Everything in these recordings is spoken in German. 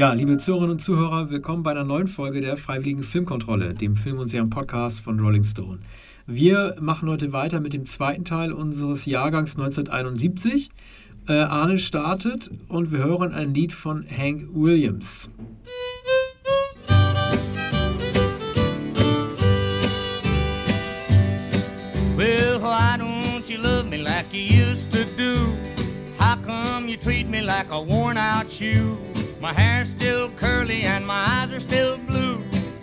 Ja, liebe Zuhörerinnen und Zuhörer, willkommen bei einer neuen Folge der Freiwilligen Filmkontrolle, dem Film- und Serien-Podcast von Rolling Stone. Wir machen heute weiter mit dem zweiten Teil unseres Jahrgangs 1971. Äh, Arne startet und wir hören ein Lied von Hank Williams. Well, why don't you love me like you used to do? How come you treat me like a worn out shoe? My hair's still curly and my eyes are still blue.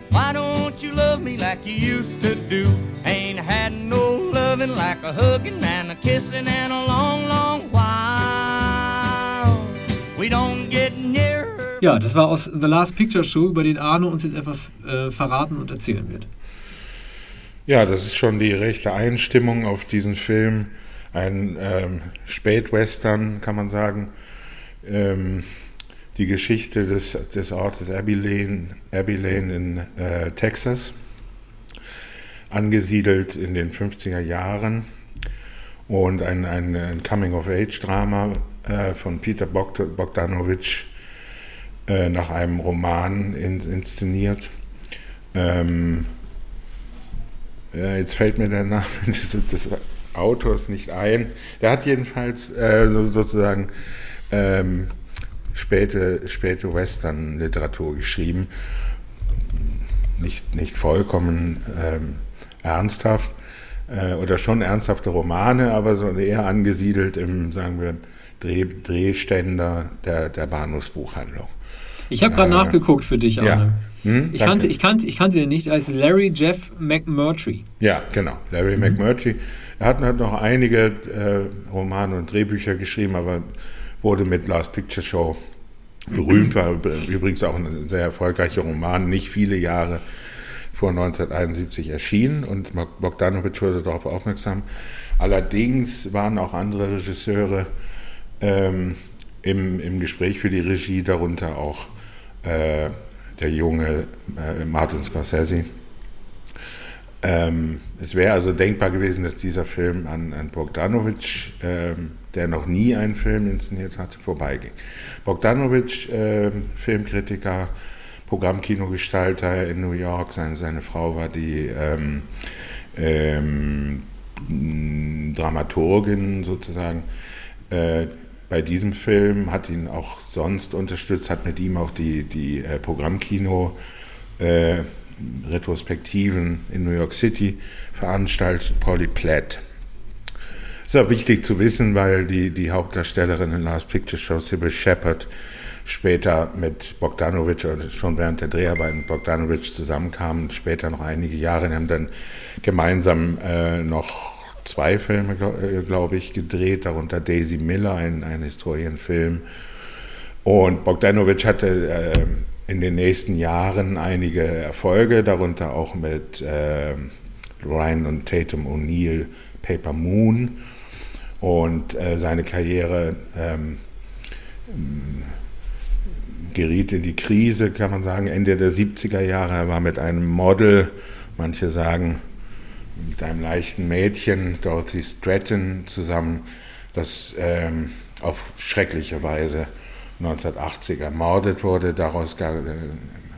Why don't you love me like you used to do? Ain't had no loving like a hugging and a kissing in a long, long while. We don't get near. Ja, das war aus The Last Picture Show, über den Arno uns jetzt etwas äh, verraten und erzählen wird. Ja, das ist schon die rechte Einstimmung auf diesen Film. Ein ähm, Spätwestern, kann man sagen. Ähm, die Geschichte des, des Ortes Abilene, Abilene in äh, Texas, angesiedelt in den 50er Jahren und ein, ein, ein Coming-of-Age-Drama äh, von Peter Bogdanovich äh, nach einem Roman in, inszeniert. Ähm, ja, jetzt fällt mir der Name des, des, Autors nicht ein. Der hat jedenfalls äh, so, sozusagen ähm, späte, späte Western-Literatur geschrieben. Nicht, nicht vollkommen ähm, ernsthaft äh, oder schon ernsthafte Romane, aber so eher angesiedelt im, sagen wir, Dreh, Drehständer der, der Bahnhofsbuchhandlung. Ich habe gerade äh, nachgeguckt für dich, Arne. Ja. Hm, ich, kannte, ich, kannte, ich kannte den nicht als Larry Jeff McMurtry. Ja, genau. Larry mhm. McMurtry. Er hat, hat noch einige äh, Romane und Drehbücher geschrieben, aber wurde mit Last Picture Show berühmt, war übrigens auch ein sehr erfolgreicher Roman, nicht viele Jahre vor 1971 erschienen und Bogdanovich wurde darauf aufmerksam. Allerdings waren auch andere Regisseure ähm, im, im Gespräch für die Regie, darunter auch äh, der junge äh, Martin Scorsese. Ähm, es wäre also denkbar gewesen, dass dieser Film an, an Bogdanovich ähm, der noch nie einen Film inszeniert hatte, vorbeiging. Bogdanovich, äh, Filmkritiker, Programmkinogestalter in New York, seine, seine Frau war die ähm, ähm, Dramaturgin sozusagen. Äh, bei diesem Film hat ihn auch sonst unterstützt, hat mit ihm auch die, die äh, Programmkino äh, Retrospektiven in New York City veranstaltet, Polly Platt. Ist auch wichtig zu wissen, weil die, die Hauptdarstellerin in Last Picture Show, Sybil Shepard, später mit Bogdanovich oder schon während der Dreharbeiten mit Bogdanovich zusammenkamen, später noch einige Jahre, haben dann gemeinsam äh, noch zwei Filme, glaube glaub ich, gedreht, darunter Daisy Miller, ein, ein Historienfilm. Und Bogdanovich hatte äh, in den nächsten Jahren einige Erfolge, darunter auch mit äh, Ryan und Tatum O'Neill Paper Moon und äh, seine Karriere ähm, geriet in die Krise, kann man sagen, Ende der 70er Jahre. Er war mit einem Model, manche sagen mit einem leichten Mädchen, Dorothy Stratton, zusammen, das ähm, auf schreckliche Weise 1980 ermordet wurde. Daraus gar, äh,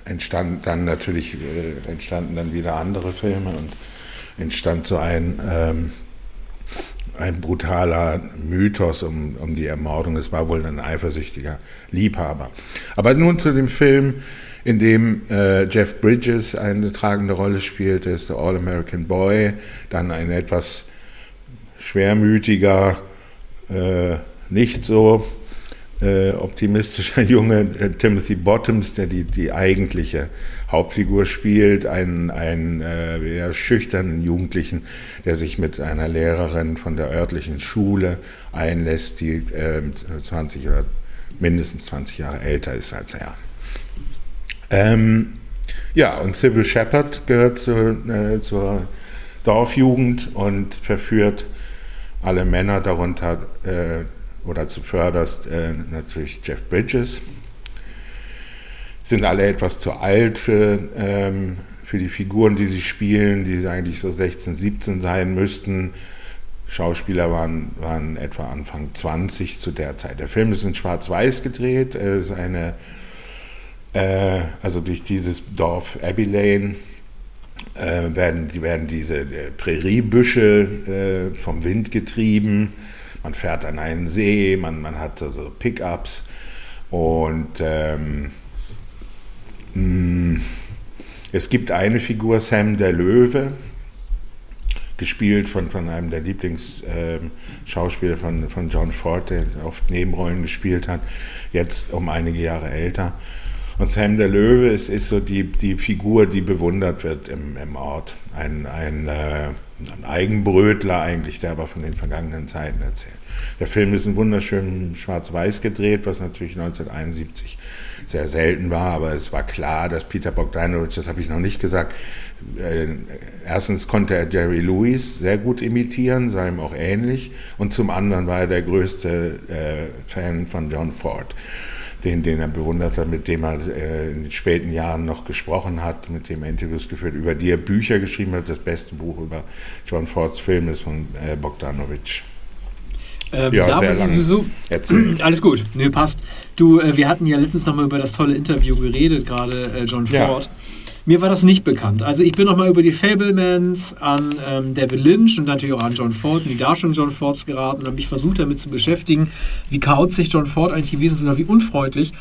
entstand dann natürlich äh, entstanden dann wieder andere Filme und entstand so ein ähm, ein brutaler Mythos um, um die Ermordung. Es war wohl ein eifersüchtiger Liebhaber. Aber nun zu dem Film, in dem äh, Jeff Bridges eine tragende Rolle spielt, ist The All-American Boy, dann ein etwas schwermütiger, äh, nicht so äh, optimistischer Junge äh, Timothy Bottoms, der die, die eigentliche Hauptfigur spielt, einen, einen äh, eher schüchternen Jugendlichen, der sich mit einer Lehrerin von der örtlichen Schule einlässt, die äh, 20 oder mindestens 20 Jahre älter ist als er. Ähm, ja, und Sybil Shepard gehört zu, äh, zur Dorfjugend und verführt alle Männer, darunter äh, oder zuvörderst äh, natürlich Jeff Bridges. Sind alle etwas zu alt für, ähm, für die Figuren, die sie spielen, die eigentlich so 16, 17 sein müssten. Schauspieler waren, waren etwa Anfang 20 zu der Zeit. Der Film ist in Schwarz-Weiß gedreht. Es ist eine Äh, also durch dieses Dorf Abbey Lane äh, werden, werden diese äh, Präriebüsche äh, vom Wind getrieben. Man fährt an einen See, man, man hat so Pickups und ähm, mh, mm, es gibt eine Figur, Sam der Löwe, gespielt von, von einem der Lieblingsschauspieler ähm, von, von John Ford, der oft Nebenrollen gespielt hat, jetzt um einige Jahre älter. Und Sam der Löwe ist, ist so die, die Figur, die bewundert wird im, im Ort. Ein, ein, äh, ein Eigenbrötler eigentlich, der aber von den vergangenen Zeiten erzählt. Der Film ist in wunderschön schwarz-weiß gedreht, was natürlich 1971 sehr selten war, aber es war klar, dass Peter Bogdanovich, das habe ich noch nicht gesagt, äh, erstens konnte er Jerry Lewis sehr gut imitieren, sah ihm auch ähnlich, und zum anderen war er der größte äh, Fan von John Ford den, den er bewundert hat, mit dem er äh, in den späten Jahren noch gesprochen hat, mit dem er Interviews geführt, über die er Bücher geschrieben hat. Das beste Buch über John Fords Film ist von äh, Bogdanovich. Ähm, ja, sehr lange so, Alles gut, nee, passt. Du, äh, wir hatten ja letztens nochmal über das tolle Interview geredet, gerade äh, John Ford. Ja. Mir war das nicht bekannt. Also ich bin nochmal über die Fablemans an ähm, David Lynch und natürlich auch an John Ford die Darstellung John Fords geraten und habe mich versucht damit zu beschäftigen, wie chaotisch John Ford eigentlich gewesen ist oder wie unfreundlich.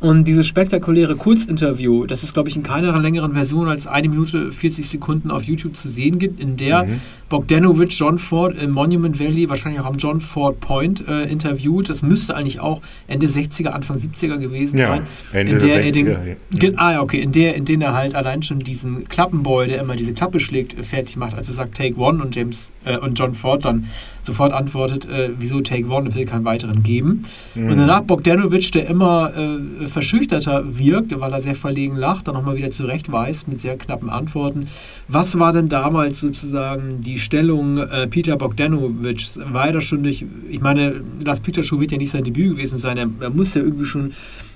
Und dieses spektakuläre Kurzinterview, das es, glaube ich, in keiner längeren Version als eine Minute 40 Sekunden auf YouTube zu sehen gibt, in der mhm. Bogdanovich John Ford im Monument Valley, wahrscheinlich auch am John Ford Point, äh, interviewt. Das müsste eigentlich auch Ende 60er, Anfang 70er gewesen ja, sein. Ende in der 60er, den, ja. Ah, okay, in der, in denen er halt allein schon diesen Klappenboy, der immer diese Klappe schlägt, fertig macht, als er sagt Take One und James äh, und John Ford dann sofort antwortet, äh, wieso Take One, will keinen weiteren geben. Mhm. Und danach Bogdanovich, der immer äh, verschüchterter wirkt, weil er sehr verlegen lacht, dann nochmal wieder zurechtweist mit sehr knappen Antworten. Was war denn damals sozusagen die Stellung äh, Peter Bogdanovichs? War er da schon durch, ich meine, das Peter Show wird ja nicht sein Debüt gewesen sein, er, er muss ja irgendwie schon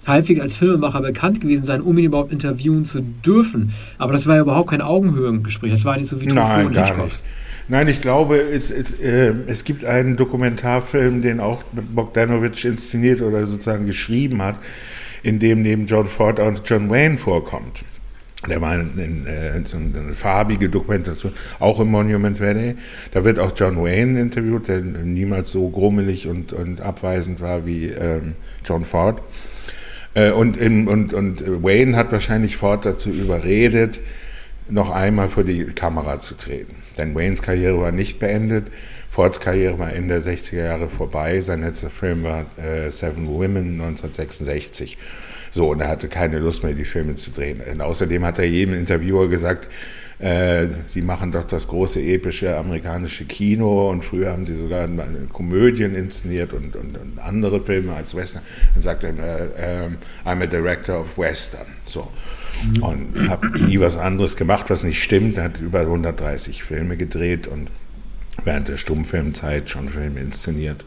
halbwegs als Filmemacher bekannt gewesen sein, um ihn überhaupt interviewen zu dürfen. Aber das war ja überhaupt kein Augenhöhengespräch. Das war nicht so wie Truffaut und Hitchcock. Nicht. Nein, ich glaube, es, es, äh, es gibt einen Dokumentarfilm, den auch Bogdanovich inszeniert oder sozusagen geschrieben hat, in dem neben John Ford auch John Wayne vorkommt. Der war in, in, so eine farbige Dokumentation, auch im Monument Valley. Da wird auch John Wayne interviewt, der niemals so grummelig und, und abweisend war wie ähm, John Ford. Äh, und, in, und, und Wayne hat wahrscheinlich Ford dazu überredet, noch einmal vor die Kamera zu treten. Denn Waynes Karriere war nicht beendet. Fords Karriere war Ende der 60er Jahre vorbei. Sein letzter Film war äh, Seven Women 1966. So, und er hatte keine Lust mehr, die Filme zu drehen. Und außerdem hat er jedem Interviewer gesagt, äh, sie machen doch das große epische amerikanische Kino und früher haben sie sogar Komödien inszeniert und, und, und andere Filme als Western. Dann sagt er, äh, äh, I'm a director of Western. So. Und habe nie was anderes gemacht, was nicht stimmt. Er hat über 130 Filme gedreht und während der Stummfilmzeit schon Filme inszeniert.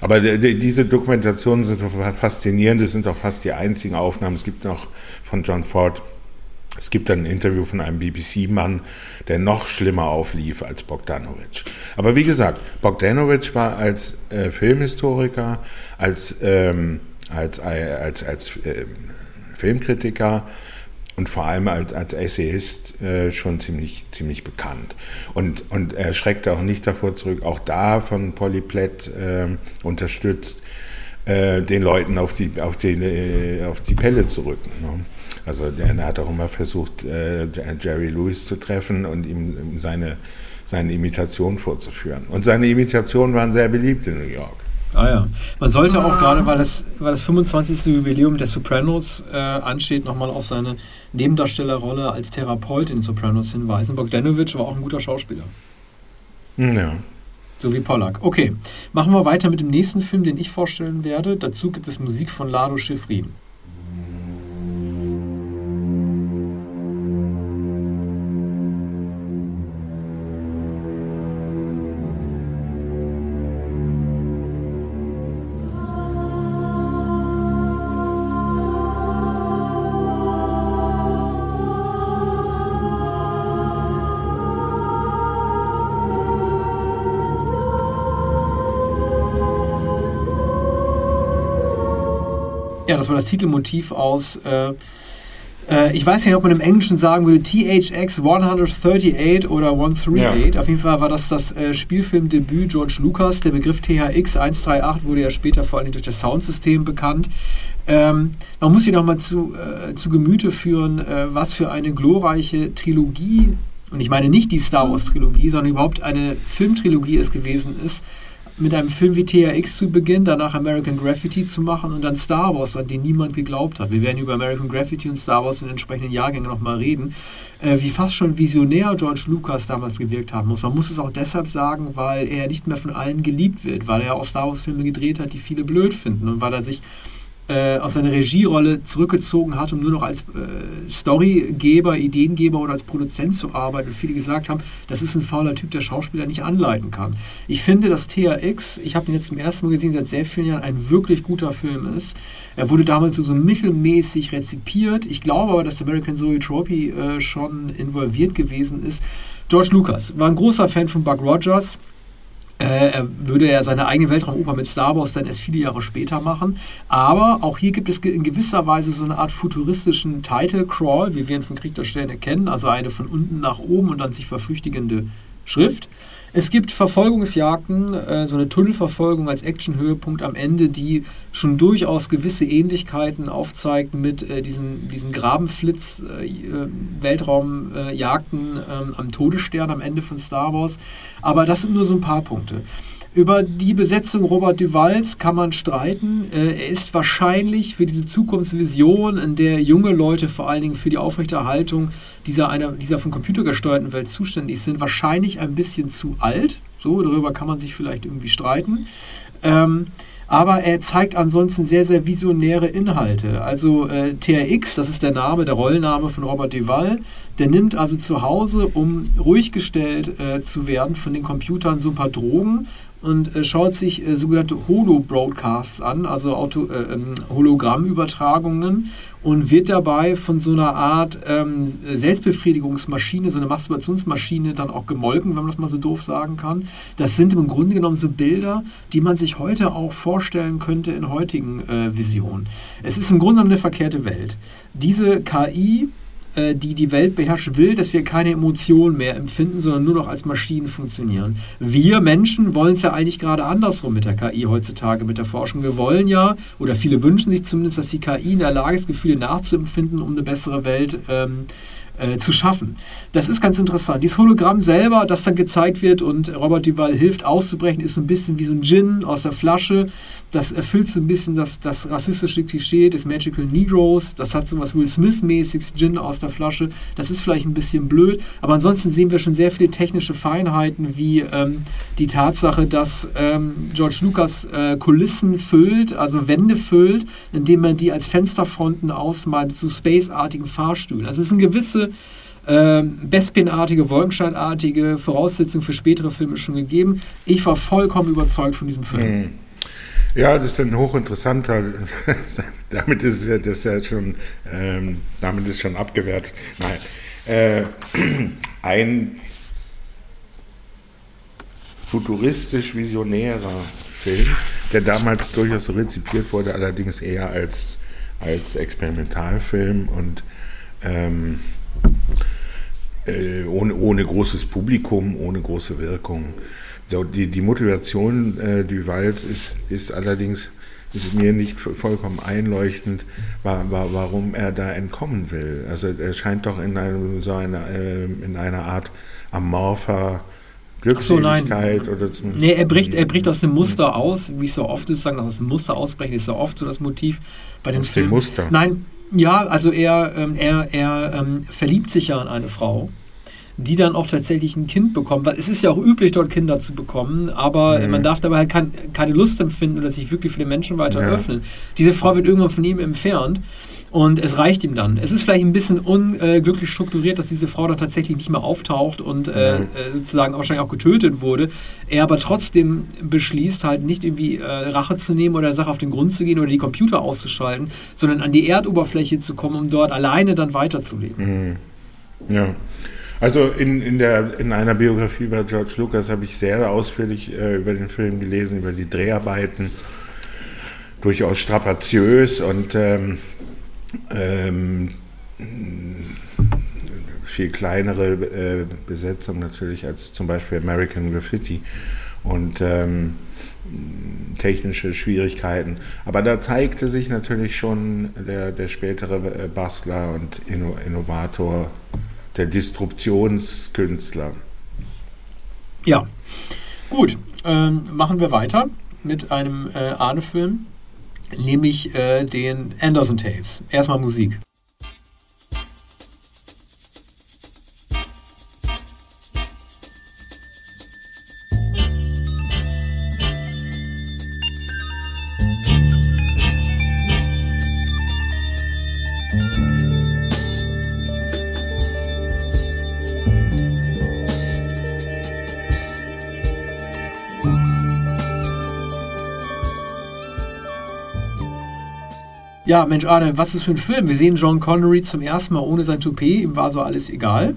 Aber diese Dokumentationen sind faszinierend, das sind auch fast die einzigen Aufnahmen. Es gibt noch von John Ford, es gibt ein Interview von einem BBC-Mann, der noch schlimmer auflief als Bogdanovich. Aber wie gesagt, Bogdanovich war als äh, Filmhistoriker, als, ähm, als, als, als äh, Filmkritiker und vor allem als, als Essayist äh, schon ziemlich, ziemlich bekannt. Und, und er schreckte auch nicht davor zurück, auch da von Polyplett äh, unterstützt, äh, den Leuten auf die, auf, die, äh, auf die Pelle zu rücken. Ne? Also er hat auch immer versucht, äh, Jerry Lewis zu treffen und ihm seine, seine Imitation vorzuführen. Und seine Imitationen waren sehr beliebt in New York. Ah ja. Man sollte auch gerade, weil das, weil das 25. Jubiläum der Sopranos äh, ansteht, nochmal auf seine Nebendarstellerrolle als Therapeut in Sopranos hinweisen. Bogdanovich war auch ein guter Schauspieler. Ja. So wie Pollack. Okay, machen wir weiter mit dem nächsten Film, den ich vorstellen werde. Dazu gibt es Musik von Lado Schifrin. Ja, das Titelmotiv aus äh, Äh, ich weiß nicht, ob man im Englischen sagen würde THX 138 oder 138. Ja. Auf jeden Fall war das das äh, Spielfilmdebüt George Lucas. Der Begriff THX 138 wurde ja später vor allem durch das Soundsystem bekannt. Ähm, man muss sich nochmal zu, zu Gemüte führen, was für eine glorreiche Trilogie, und ich meine nicht die Star Wars Trilogie, sondern überhaupt eine Filmtrilogie es gewesen ist, mit einem Film wie THX zu beginnen, danach American Graffiti zu machen und dann Star Wars, an den niemand geglaubt hat. Wir werden über American Graffiti und Star Wars in entsprechenden Jahrgängen nochmal reden, äh, wie fast schon visionär George Lucas damals gewirkt haben muss. Man muss es auch deshalb sagen, weil er nicht mehr von allen geliebt wird, weil er auch Star Wars Filme gedreht hat, die viele blöd finden und weil er sich äh, aus seiner Regierolle zurückgezogen hat, um nur noch als äh, Storygeber, Ideengeber oder als Produzent zu arbeiten. Und viele gesagt haben, das ist ein fauler Typ, der Schauspieler nicht anleiten kann. Ich finde, dass THX, ich habe den jetzt zum ersten Mal gesehen, seit sehr vielen Jahren ein wirklich guter Film ist. Er wurde damals so, mittelmäßig rezipiert. Ich glaube aber, dass American Zoetrope äh, schon involviert gewesen ist. George Lucas war ein großer Fan von Buck Rogers. Äh, er würde ja seine eigene Weltraumoper mit Star Wars dann erst viele Jahre später machen. Aber auch hier gibt es in gewisser Weise so eine Art futuristischen Title Crawl, wie wir ihn von Krieg der Sterne kennen, also eine von unten nach oben und dann sich verflüchtigende Schrift. Es gibt Verfolgungsjagden, äh, so eine Tunnelverfolgung als Actionhöhepunkt am Ende, die schon durchaus gewisse Ähnlichkeiten aufzeigt mit äh, diesen, diesen Grabenflitz-Weltraumjagden äh, äh ähm, am Todesstern am Ende von Star Wars. Aber das sind nur so ein paar Punkte. Über die Besetzung Robert Duvals kann man streiten. Äh, er ist wahrscheinlich für diese Zukunftsvision, in der junge Leute vor allen Dingen für die Aufrechterhaltung dieser, einer, dieser von Computer gesteuerten Welt zuständig sind, wahrscheinlich ein bisschen zu alt. So, darüber kann man sich vielleicht irgendwie streiten. Ähm, aber er zeigt ansonsten sehr, sehr visionäre Inhalte. Also äh, TRX, das ist der Name, der Rollname von Robert Duval, der nimmt also zu Hause, um ruhig gestellt äh, zu werden von den Computern, so ein paar Drogen und äh, schaut sich äh, sogenannte Holo-Broadcasts an, also Auto, äh, ähm, Hologrammübertragungen und wird dabei von so einer Art ähm, Selbstbefriedigungsmaschine, so eine Masturbationsmaschine dann auch gemolken, wenn man das mal so doof sagen kann. Das sind im Grunde genommen so Bilder, die man sich heute auch vorstellen könnte in heutigen äh, Visionen. Es ist im Grunde genommen eine verkehrte Welt. Diese KI äh, die die Welt beherrscht, will, dass wir keine Emotionen mehr empfinden, sondern nur noch als Maschinen funktionieren. Wir Menschen wollen es ja eigentlich gerade andersrum mit der KI heutzutage, mit der Forschung. Wir wollen ja, oder viele wünschen sich zumindest, dass die KI in der Lage ist, Gefühle nachzuempfinden, um eine bessere Welt ähm, äh, zu schaffen. Das ist ganz interessant. Dieses Hologramm selber, das dann gezeigt wird und Robert Duval hilft auszubrechen, ist so ein bisschen wie so ein Gin aus der Flasche. Das erfüllt so ein bisschen das, das rassistische Klischee des Magical Negroes. Das hat so was Will Smith-mäßiges, Gin aus der Flasche. Das ist vielleicht ein bisschen blöd, aber ansonsten sehen wir schon sehr viele technische Feinheiten, wie ähm, die Tatsache, dass ähm, George Lucas äh, Kulissen füllt, also Wände füllt, indem man die als Fensterfronten ausmalt so Space-artigen Fahrstühlen. Also es ist eine gewisse äh, Bespin-artige, Wolkenstein-artige Voraussetzung für spätere Filme schon gegeben. Ich war vollkommen überzeugt von diesem Film. Hm. Ja, das ist ein hochinteressanter. damit ist es ja, das ja schon, ähm, damit ist schon abgewehrt. Nein, äh, ein futuristisch visionärer Film, der damals durchaus rezipiert wurde, allerdings eher als als Experimentalfilm und ähm, äh, ohne, ohne großes Publikum, ohne große Wirkung. So, die, die Motivation äh, Duvals ist, ist allerdings ist mir nicht vollkommen einleuchtend, war, war, warum er da entkommen will. Also er scheint doch in, einem, so einer, äh, in einer Art amorpher Glückseligkeit so, oder zum Nee, er bricht, er bricht aus dem Muster aus, wie es so oft ist, sagen, aus dem Muster ausbrechen ist so oft so das Motiv bei den aus Filmen. Dem Muster. Nein, ja, also er, ähm, er, er ähm, verliebt sich ja in eine Frau, die dann auch tatsächlich ein Kind bekommt. Weil es ist ja auch üblich, dort Kinder zu bekommen, aber mhm. man darf dabei halt kein, keine Lust empfinden oder sich wirklich für den Menschen weiter ja. öffnen. Diese Frau wird irgendwann von ihm entfernt. Und es reicht ihm dann. Es ist vielleicht ein bisschen unglücklich strukturiert, dass diese Frau da tatsächlich nicht mehr auftaucht und äh, äh, sozusagen wahrscheinlich auch getötet wurde. Er aber trotzdem beschließt, halt nicht irgendwie äh, Rache zu nehmen oder der Sache auf den Grund zu gehen oder die Computer auszuschalten, sondern an die Erdoberfläche zu kommen, um dort alleine dann weiterzuleben. Mhm. Ja. Also in, in, der, in einer Biografie bei George Lucas habe ich sehr ausführlich äh, über den Film gelesen, über die Dreharbeiten. Durchaus strapaziös und ähm, ähm, viel kleinere äh, Besetzung natürlich als zum Beispiel American Graffiti und ähm, technische Schwierigkeiten. Aber da zeigte sich natürlich schon der, der spätere äh, Bastler und Inno Innovator, der Disruptionskünstler. Ja, gut. Ähm, machen wir weiter mit einem äh, Arne-Film, nämlich äh, den Anderson Tapes. Erstmal Musik. Ja, Mensch, Arne, was ist für ein Film? Wir sehen John Connery zum ersten Mal ohne sein Toupet, ihm war so alles egal.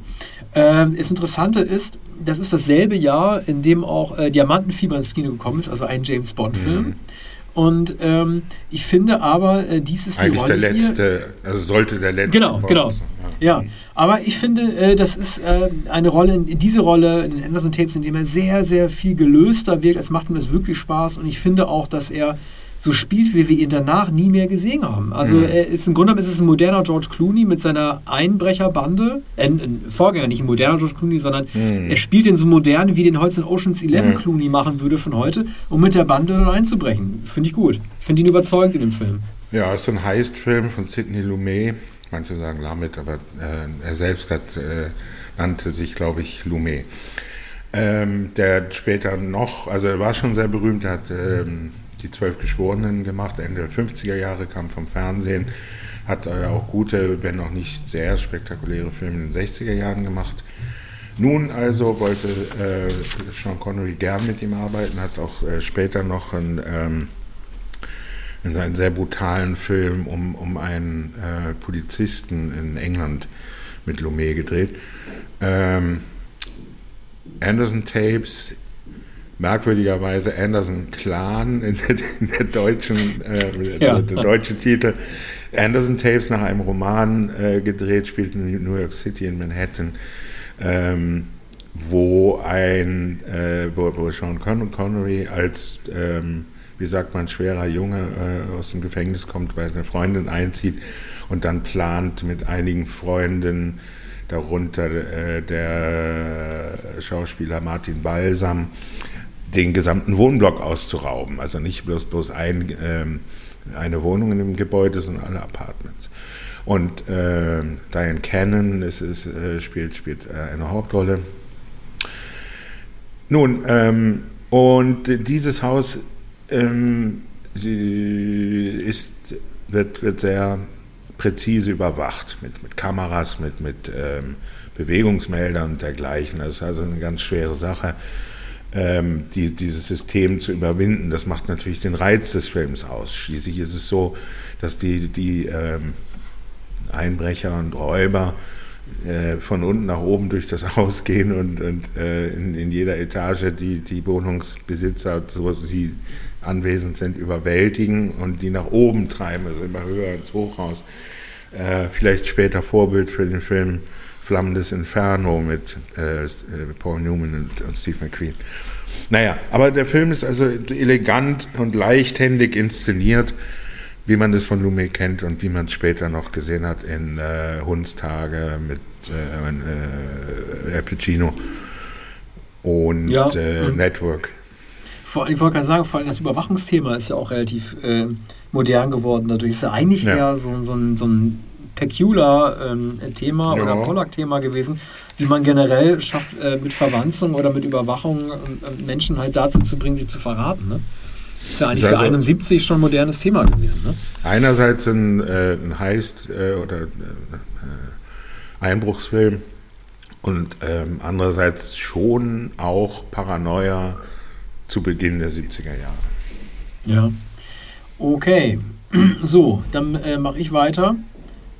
Ähm, das Interessante ist, das ist dasselbe Jahr, in dem auch äh, Diamantenfieber ins Kino gekommen ist, also ein James Bond-Film. Mhm. Und ähm, ich finde aber, äh, dies ist Eigentlich die Rolle der letzte, hier. also sollte der letzte. Genau, Bond genau. Sein. Ja. aber ich finde, äh, das ist äh, eine Rolle, diese Rolle in den Anderson Tapes, in dem er sehr, sehr viel gelöster wirkt. Es macht ihm das wirklich Spaß und ich finde auch, dass er so spielt, wie wir ihn danach nie mehr gesehen haben. Also mhm. er ist im Grunde genommen ist es ein moderner George Clooney mit seiner Einbrecherbande. Äh, ein Vorgänger, nicht ein moderner George Clooney, sondern mhm. er spielt den so modern, wie den heute in Ocean's Eleven mhm. Clooney machen würde von heute, um mit der Bande dann einzubrechen. Finde ich gut. Finde ihn überzeugt in dem Film. Ja, es ist ein Heist-Film von Sidney Lumet. Manche sagen Lamet, aber äh, er selbst hat, äh, nannte sich, glaube ich, Lumet. Ähm, der später noch, also er war schon sehr berühmt, er hat ähm, die Zwölf Geschworenen gemacht, Ende der 50er Jahre, kam vom Fernsehen, hat äh, auch gute, wenn auch nicht sehr spektakuläre Filme in den 60er Jahren gemacht. Nun also wollte äh, Sean Connery gern mit ihm arbeiten, hat auch äh, später noch einen, ähm, einen sehr brutalen Film um, um einen äh, Polizisten in England mit Lumet gedreht. Ähm, Anderson Tapes merkwürdigerweise Anderson Clan in der, in der deutschen, äh, ja. der deutsche Titel. Anderson Tapes nach einem Roman äh, gedreht, spielt in New York City in Manhattan, ähm, wo ein, äh, wo, wo Sean Connery als, ähm, wie sagt man, schwerer Junge äh, aus dem Gefängnis kommt, weil eine Freundin einzieht und dann plant mit einigen Freunden, darunter äh, der Schauspieler Martin Balsam, den gesamten Wohnblock auszurauben. Also nicht bloß, bloß ein, ähm, eine Wohnung in dem Gebäude, sondern alle Apartments. Und äh, Diane Cannon ist, ist, äh, spielt, spielt äh, eine Hauptrolle. Nun, ähm, und dieses Haus ähm, ist, wird, wird sehr präzise überwacht mit, mit Kameras, mit, mit ähm, Bewegungsmeldern und dergleichen. Das ist also eine ganz schwere Sache ähm, die, dieses System zu überwinden. Das macht natürlich den Reiz des Films aus. Schließlich ist es so, dass die, die ähm, Einbrecher und Räuber äh, von unten nach oben durch das Haus gehen und, und äh, in, in, jeder Etage die, die Wohnungsbesitzer, so sie anwesend sind, überwältigen und die nach oben treiben, also immer höher ins Hochhaus. Äh, vielleicht später Vorbild für den Film Flammendes Inferno mit äh, äh, Paul Newman und, und Steve McQueen. Naja, aber der Film ist also elegant und leichthändig inszeniert, wie man das von Lumet kennt und wie man es später noch gesehen hat in äh, Hundstage mit äh, äh, Pacino und ja, äh, Network. Vor allem, ich wollte gerade sagen, vor allem das Überwachungsthema ist ja auch relativ äh, modern geworden. Dadurch ist ja eigentlich ja. eher so, so, ein, so ein Pecular-Thema ähm, ja. oder Pollack-Thema gewesen, wie man generell schafft, äh, mit Verwanzung oder mit Überwachung äh, Menschen halt dazu zu bringen, sich zu verraten. Ne? Ist ja eigentlich also, für 71 schon ein modernes Thema gewesen. Ne? Einerseits ein, äh, ein Heist- äh, oder äh, Einbruchsfilm und ähm, andererseits schon auch Paranoia zu Beginn der 70er Jahre. Ja. Okay. So, dann äh, mache ich weiter.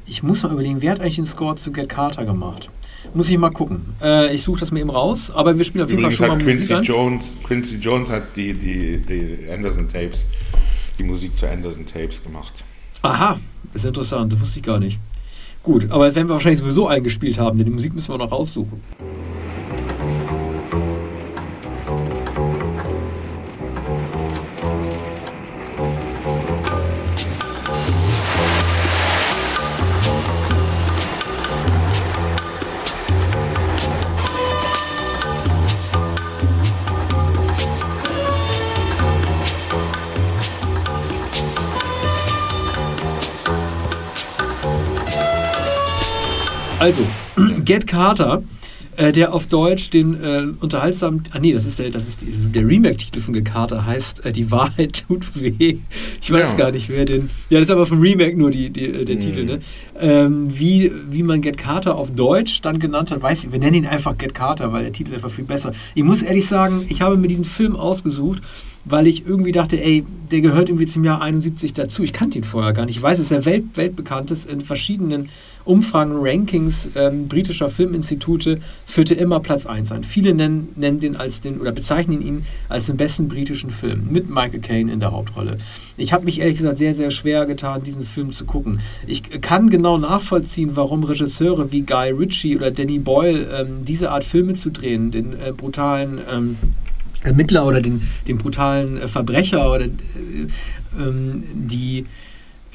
Ich muss mal überlegen, wer hat eigentlich den Score zu Get Carter gemacht? Muss ich mal gucken. Äh, ich suche das mir eben raus, aber wir spielen auf jeden Fall schon mal Quincy Musik Jones, an. Quincy Jones hat die, die, die Anderson Tapes, die Musik zu Anderson Tapes gemacht. Aha, ist interessant, das wusste ich gar nicht. Gut, aber das werden wir wahrscheinlich sowieso eingespielt haben, denn die Musik müssen wir noch raussuchen. Also, Get Carter, äh, der auf Deutsch den äh, unterhaltsamen, ah nee, das ist der, das ist die, der Remake-Titel von Get Carter, heißt äh, Die Wahrheit tut weh. Ich weiß ja. gar nicht, wer den, ja, das ist aber vom Remake nur die, die äh, der mhm. Titel, ne? Ähm, wie, wie man Get Carter auf Deutsch dann genannt hat, weiß ich, wir nennen ihn einfach Get Carter, weil der Titel einfach viel besser. Ich muss ehrlich sagen, ich habe mir diesen Film ausgesucht, weil ich irgendwie dachte, ey, der gehört irgendwie zum Jahr 71 dazu. Ich kannte ihn vorher gar nicht. Ich weiß, dass er welt, weltbekannt ist in verschiedenen Umfragen, Rankings ähm, britischer Filminstitute führte immer Platz 1 an. Viele nennen, nennen den als den oder bezeichnen ihn als den besten britischen Film mit Michael Caine in der Hauptrolle. Ich habe mich ehrlich gesagt sehr, sehr schwer getan, diesen Film zu gucken. Ich kann genau nachvollziehen, warum Regisseure wie Guy Ritchie oder Danny Boyle ähm, diese Art Filme zu drehen, den äh, brutalen ähm, Ermittler oder den, den brutalen äh, Verbrecher oder äh, ähm, die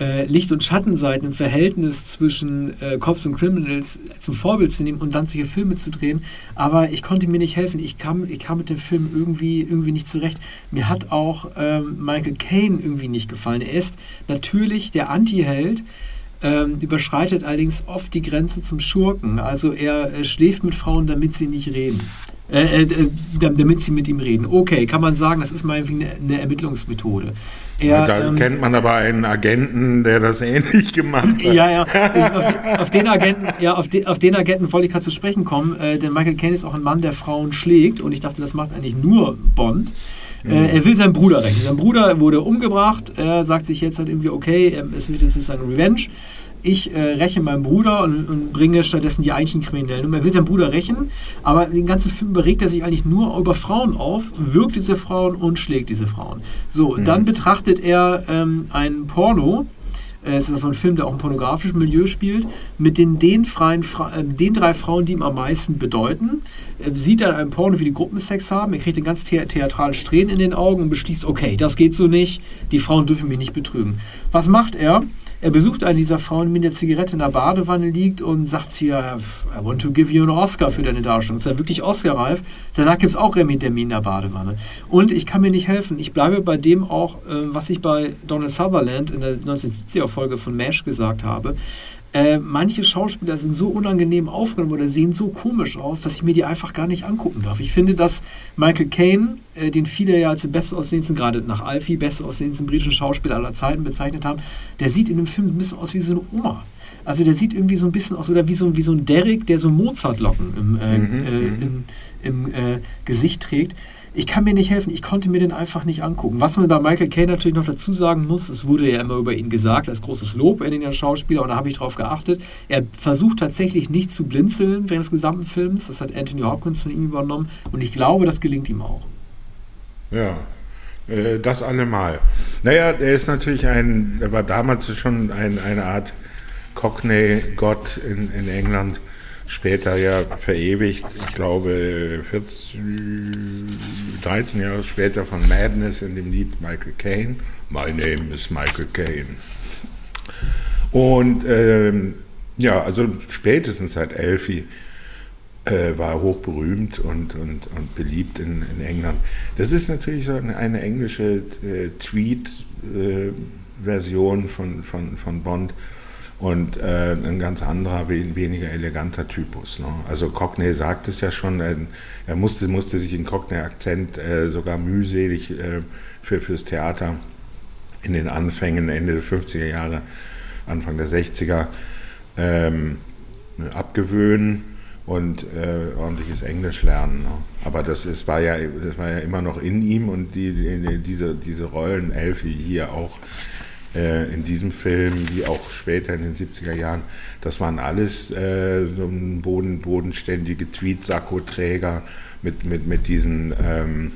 äh, Licht- und Schattenseiten im Verhältnis zwischen äh, Cops und Criminals zum Vorbild zu nehmen und dann solche Filme zu drehen. Aber ich konnte mir nicht helfen. Ich kam, ich kam mit dem Film irgendwie, irgendwie nicht zurecht. Mir hat auch ähm, Michael Caine irgendwie nicht gefallen. Er ist natürlich der Anti-Held, ähm, überschreitet allerdings oft die Grenze zum Schurken. Also er äh, schläft mit Frauen, damit sie nicht reden. Äh, äh, damit sie mit ihm reden. Okay, kann man sagen, das ist mal eine, eine Ermittlungsmethode. Er, ja, da ähm, kennt man aber einen Agenten, der das ähnlich gemacht hat. Ja, ja. auf, den, auf, den Agenten, ja, auf, den, auf den Agenten wollte ich gerade zu sprechen kommen, äh, denn Michael Caine ist auch ein Mann, der Frauen schlägt und ich dachte, das macht eigentlich nur Bond. Äh, mhm. er will seinen Bruder rächen. Sein Bruder wurde umgebracht. Er sagt sich jetzt halt irgendwie, okay, es wird jetzt sozusagen Revenge ich äh, räche meinen Bruder und, und, bringe stattdessen die eigentlichen Kriminellen. Und er will seinen Bruder rächen, aber den ganzen Film beregt er sich eigentlich nur über Frauen auf, wirkt diese Frauen und schlägt diese Frauen. So, mhm. dann betrachtet er ähm, ein Porno, äh, es ist so ein Film, der auch im pornografischen Milieu spielt, mit den, den, freien äh, den drei Frauen, die ihm am meisten bedeuten. Er sieht dann einen Porno, wie die Gruppensex haben. Er kriegt den ganz the theatralischen Tränen in den Augen und beschließt, okay, das geht so nicht, die Frauen dürfen mich nicht betrügen. Was macht er? Er besucht eine dieser Frauen, die mit der Zigarette in der Badewanne liegt und sagt zu ihr, I want to give you an Oscar für deine Darstellung. Ist ja wirklich Oscar-reif. Danach gibt es auch Remi Demi in der Badewanne. Und ich kann mir nicht helfen. Ich bleibe bei dem auch, äh, was ich bei Donald Sutherland in der 1970er-Folge von MASH gesagt habe. Äh, manche Schauspieler sind so unangenehm aufgenommen oder sehen so komisch aus, dass ich mir die einfach gar nicht angucken darf. Ich finde, dass Michael Caine, äh, den viele ja als den bestaussehendsten, gerade nach Alfie, bestaussehendsten britischen Schauspieler aller Zeiten bezeichnet haben, der sieht in dem Film ein bisschen aus wie so eine Oma. Also der sieht irgendwie so ein bisschen aus, oder wie so, wie so ein Derrick, der so Mozart-Locken im, äh, mhm, äh, mhm. im, im äh, Gesicht trägt ich kann mir nicht helfen, ich konnte mir den einfach nicht angucken. Was man bei Michael Caine natürlich noch dazu sagen muss, es wurde ja immer über ihn gesagt, als großes Lob, er den Schauspieler, und da habe ich drauf geachtet. Er versucht tatsächlich nicht zu blinzeln während des gesamten Films. Das hat Anthony Hopkins von ihm übernommen und ich glaube, das gelingt ihm auch. Ja, äh, das allemal. Naja, er ist natürlich ein, er war damals schon ein, eine Art Cockney-Gott in, in England später ja verewigt, ich glaube 14, 13 Jahre später von Madness in dem Lied Michael Caine. My name is Michael Caine. Und ähm, ja, also spätestens seit Elfie äh, war hochberühmt und, und, und beliebt in, in England. Das ist natürlich so eine, eine englische äh, Tweet-Version äh, von, von, von Bond und äh, ein ganz anderer, weniger eleganter Typus. Ne? Also Cockney sagt es ja schon, äh, er musste, musste sich in Cockney-Akzent äh, sogar mühselig äh, für, fürs Theater in den Anfängen, Ende der 50er Jahre, Anfang der 60er ähm, abgewöhnen und äh, ordentliches Englisch lernen. Ne? Aber das, ist, war ja, das war ja immer noch in ihm und die, die, diese, diese Rollen, Elfie hier auch, äh, in diesem Film, wie auch später in den 70er Jahren, das waren alles äh, so boden, bodenständige Tweet-Sakko-Träger mit, mit, mit, diesen, ähm,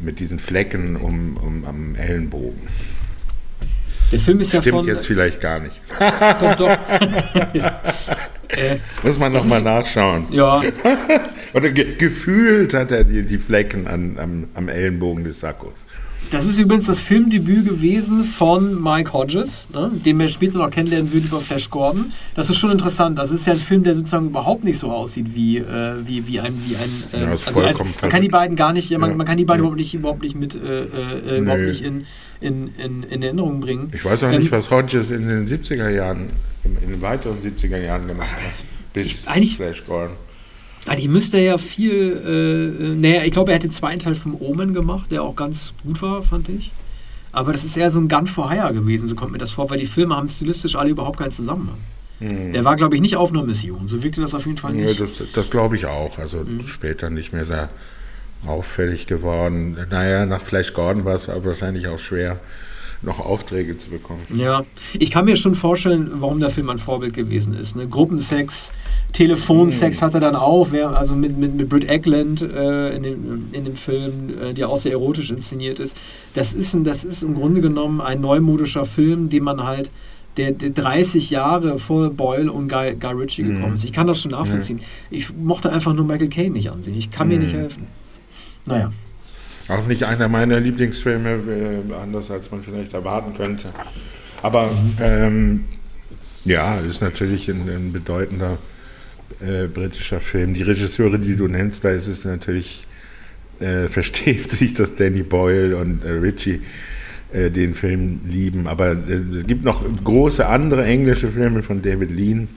mit diesen Flecken um, um, am Ellenbogen. Der Film ist ja Stimmt von. jetzt vielleicht gar nicht. Doch, doch. äh, Muss man nochmal nachschauen. ja, Oder ge gefühlt hat er die, die Flecken an, am, am Ellenbogen des Sackos. Das ist übrigens das Filmdebüt gewesen von Mike Hodges, ne, den wir später noch kennenlernen würden über Flash Gordon. Das ist schon interessant. Das ist ja ein Film, der sozusagen überhaupt nicht so aussieht wie, äh, wie, wie ein. Wie ein äh, Ja, also als, man kann die beiden gar nicht, man, Ja. man kann die beiden überhaupt nicht, überhaupt nicht mit äh, äh, überhaupt Nee. nicht in, in, in, in Erinnerung bringen. Ich weiß auch Ähm, nicht, was Hodges in den 70er Jahren, in den weiteren 70er Jahren gemacht hat. Bis Eigentlich- Flash Gordon. Eigentlich müsste er ja viel, äh, äh, naja, ich glaube, er hat den zweiten Teil vom Omen gemacht, der auch ganz gut war, fand ich. Aber das ist eher so ein Gun for Hire gewesen, so kommt mir das vor, weil die Filme haben stilistisch alle überhaupt keinen Zusammenhang. Der war, glaube ich, nicht auf einer Mission. So wirkte das auf jeden Fall Hm. Ja, nicht. das das glaube ich auch. Also Mhm. später nicht mehr sehr auffällig geworden. Naja, nach Flash Gordon war es aber wahrscheinlich auch schwer, noch Aufträge zu bekommen. Ja, ich kann mir schon vorstellen, warum der Film ein Vorbild gewesen ist. Ne? Gruppensex, Telefonsex hat er dann auch, wer, also mit, mit, mit Britt Eckland äh, in, dem, in dem Film, äh, der auch sehr erotisch inszeniert ist. Das ist, ein, das ist im Grunde genommen ein neumodischer Film, den man halt, der, der 30 Jahre vor Boyle und Guy, Guy Ritchie gekommen ist. Ich kann das schon nachvollziehen. Ich mochte einfach nur Michael Caine nicht ansehen. Ich kann mir nicht helfen. Naja. Auch nicht einer meiner Lieblingsfilme, äh, anders als man vielleicht erwarten könnte. Aber ähm, ja, ist natürlich ein, ein bedeutender äh, britischer Film. Die Regisseure, die du nennst, da ist es natürlich, äh, versteht sich, dass Danny Boyle und äh, Ritchie äh, den Film lieben. Aber äh, es gibt noch große andere englische Filme von David Lean,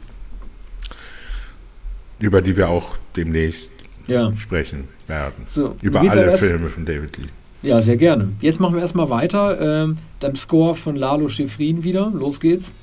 über die wir auch demnächst Ja. sprechen werden. So, Über alle Filme von David Lean. Ja, sehr gerne. Jetzt machen wir erstmal weiter. Ähm, beim Score von Lalo Schifrin wieder. Los geht's.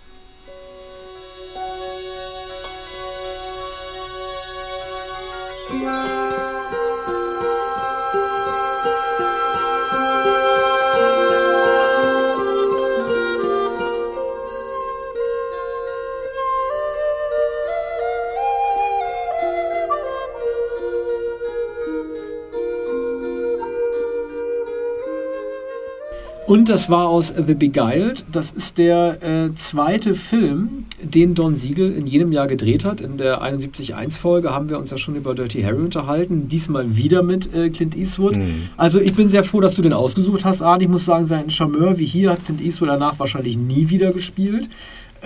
Und das war aus The Beguiled. Das ist der äh, zweite Film, den Don Siegel in jedem Jahr gedreht hat. In der 71.1-Folge haben wir uns ja schon über Dirty Harry unterhalten. Diesmal wieder mit äh, Clint Eastwood. Also ich bin sehr froh, dass du den ausgesucht hast, Arne. Ich muss sagen, sein Charmeur wie hier hat Clint Eastwood danach wahrscheinlich nie wieder gespielt.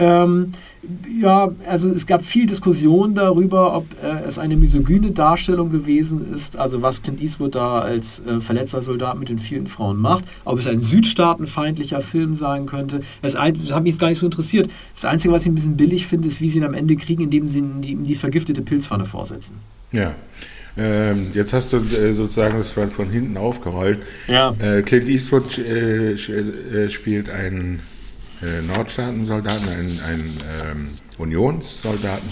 Ähm, ja, also es gab viel Diskussion darüber, ob äh, es eine misogyne Darstellung gewesen ist, also was Clint Eastwood da als äh, verletzter Soldat mit den vielen Frauen macht, ob es ein südstaatenfeindlicher Film sein könnte. Das, ein, das hat mich gar nicht so interessiert. Das Einzige, was ich ein bisschen billig finde, ist, wie sie ihn am Ende kriegen, indem sie ihm die, die vergiftete Pilzpfanne vorsetzen. Ja. Ähm, jetzt hast du äh, sozusagen das von, hinten aufgerollt. Ja. Äh, Clint Eastwood äh, spielt einen äh, Nordstaatensoldaten, einen, einen ähm, Unionssoldaten,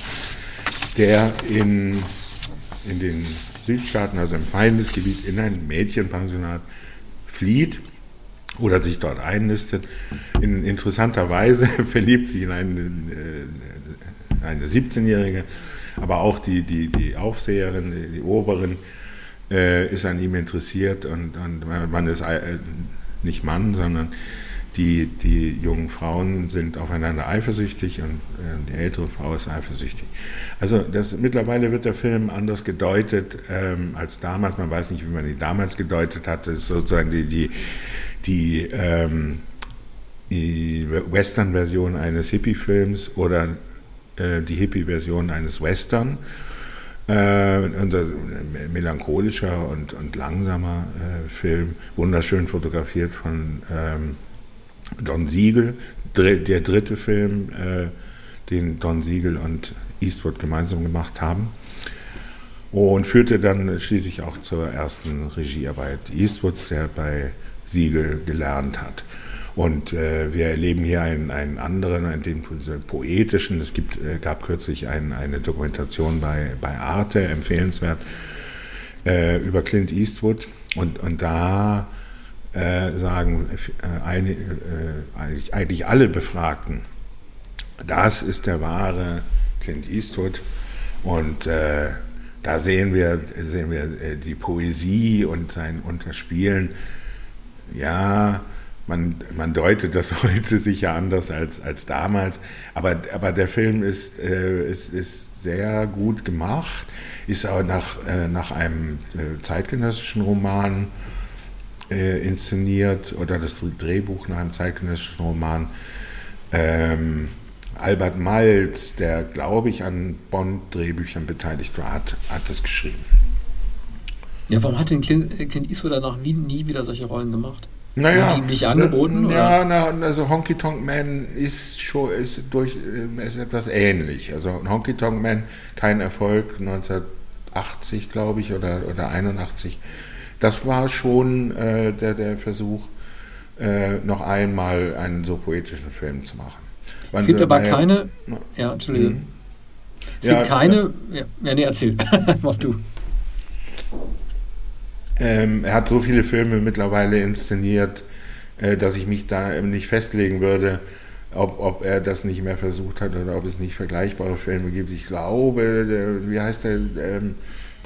der in, in den Südstaaten, also im Feindesgebiet, in ein Mädchenpensionat flieht oder sich dort einnistet. In interessanter Weise verliebt sich in äh, eine 17-Jährige, aber auch die, die, die Aufseherin, die, die Oberin, äh, ist an ihm interessiert und, und man ist äh, nicht Mann, sondern die, die jungen Frauen sind aufeinander eifersüchtig und äh, die ältere Frau ist eifersüchtig. Also das, mittlerweile wird der Film anders gedeutet ähm, als damals. Man weiß nicht, wie man ihn damals gedeutet hat. Das ist sozusagen die, die, die, ähm, die Western-Version eines Hippie-Films oder äh, die Hippie-Version eines Western. Äh, unser melancholischer und, und langsamer äh, Film, wunderschön fotografiert von ähm, Don Siegel, der dritte Film, äh, den Don Siegel und Eastwood gemeinsam gemacht haben. Und führte dann schließlich auch zur ersten Regiearbeit Eastwoods, der bei Siegel gelernt hat. Und äh, wir erleben hier einen, einen anderen, einen, den poetischen. Es gibt, äh, gab kürzlich ein, eine Dokumentation bei, bei Arte, empfehlenswert, äh, über Clint Eastwood. Und, und da äh, sagen äh, äh, eigentlich, alle Befragten, das ist der wahre Clint Eastwood. Und da sehen wir, sehen wir die Poesie und sein Unterspielen. Ja, man, man deutet das heute sicher anders als, als damals, aber, aber der Film ist, äh, ist, ist sehr gut gemacht, ist auch nach, nach einem zeitgenössischen Roman äh, inszeniert oder das Drehbuch nach einem zeitgenössischen Roman. Ähm, Albert Malz, der, glaube ich, an Bond-Drehbüchern beteiligt war, hat, hat das geschrieben. Ja, warum hat denn Clint, Clint Eastwood danach nie, nie wieder solche Rollen gemacht? Naja, die ihm nicht angeboten? Ja, na, also Honky Tonk Man ist schon ist durch äh, ist etwas ähnlich. Also Honky Tonk Man kein Erfolg 1980 glaube ich oder oder 81. Das war schon äh, der der Versuch äh, noch einmal einen so poetischen Film zu machen. Es gibt aber keine. Ja, Entschuldigung. Mhm. Es ja, gibt keine. Ja, ja nee, erzähl. Mach du. Ähm, er hat so viele Filme mittlerweile inszeniert, äh, dass ich mich da nicht festlegen würde, ob, ob er das nicht mehr versucht hat oder ob es nicht vergleichbare Filme gibt. Ich glaube, der, wie heißt der, ähm,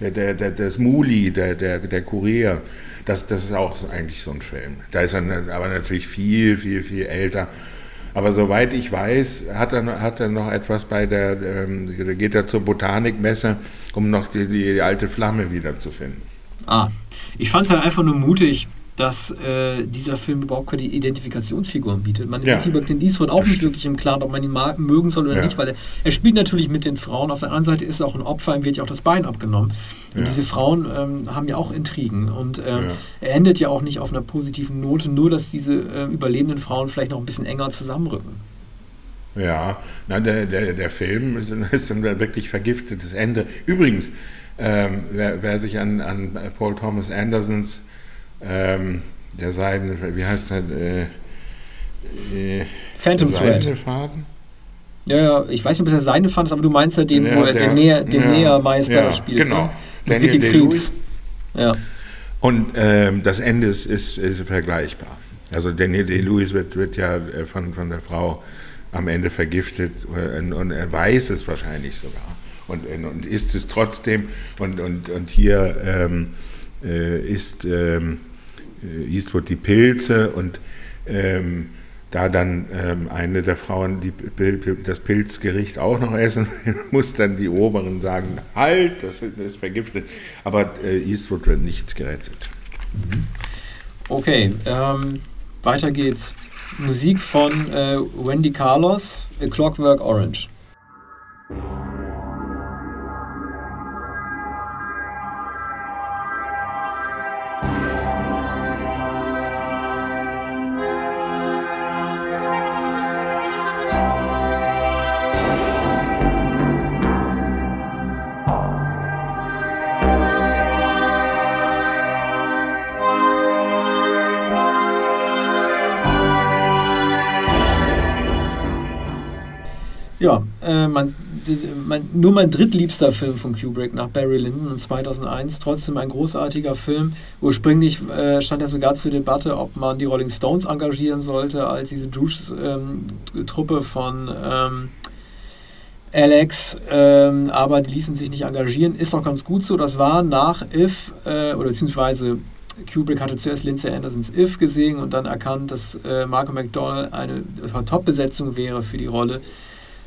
der, der, der, der Smuli, der, der, der Kurier, das, das ist auch eigentlich so ein Film. Da ist er aber natürlich viel, viel, viel älter. Aber soweit ich weiß, hat er, hat er noch etwas bei der, ähm, geht er zur Botanikmesse, um noch die, die alte Flamme wiederzufinden. Ah, ich fand es halt einfach nur mutig, dass äh, dieser Film überhaupt keine Identifikationsfiguren bietet. Man ja. ist über Clint Eastwood auch nicht wirklich im Klaren, ob man ihn mögen soll oder ja. nicht, weil er, er, spielt natürlich mit den Frauen. Auf der anderen Seite ist er auch ein Opfer, ihm wird ja auch das Bein abgenommen. Und ja. diese Frauen ähm, haben ja auch Intrigen. Und ähm, er endet ja auch nicht auf einer positiven Note, nur dass diese äh, überlebenden Frauen vielleicht noch ein bisschen enger zusammenrücken. Ja, na, der, der, der Film ist, ist ein wirklich vergiftetes Ende. Übrigens, ähm, wer, wer, sich an, an Paul Thomas Andersons, ähm, der Seiden, wie heißt der? Äh, äh, Phantom Thread. Ja, ja, ich weiß nicht, ob es der Seine fand, aber du meinst ja den, ja, wo er der, den, Näher, den ja, Nähermeister ja, spielt. Genau. Ne? Daniel Day-Lewis. Ja. Und ähm, das Ende ist, ist, ist vergleichbar. Also Daniel Day-Lewis wird, wird ja äh, von, von der Frau am Ende vergiftet und, und er weiß es wahrscheinlich sogar und, und isst es trotzdem. Und, und, und hier ähm, äh, isst ähm, äh, Eastwood die Pilze und ähm, da dann ähm, eine der Frauen die, das Pilzgericht auch noch essen, muss dann die Oberen sagen, halt, das ist vergiftet. Aber äh, Eastwood wird nicht gerettet. Mhm. Okay, ähm, weiter geht's. Musik von äh, Wendy Carlos, A Clockwork Orange. Ja, äh, man, mein, nur mein drittliebster Film von Kubrick nach Barry Lyndon 2001. Trotzdem ein großartiger Film. Ursprünglich äh, stand ja sogar zur Debatte, ob man die Rolling Stones engagieren sollte als diese Juice-Truppe ähm, von ähm, Alex, ähm, aber die ließen sich nicht engagieren. Ist auch ganz gut so. Das war nach If, äh, oder beziehungsweise Kubrick hatte zuerst Lindsay Andersons If gesehen und dann erkannt, dass äh, Marco McDonald eine Top-Besetzung wäre für die Rolle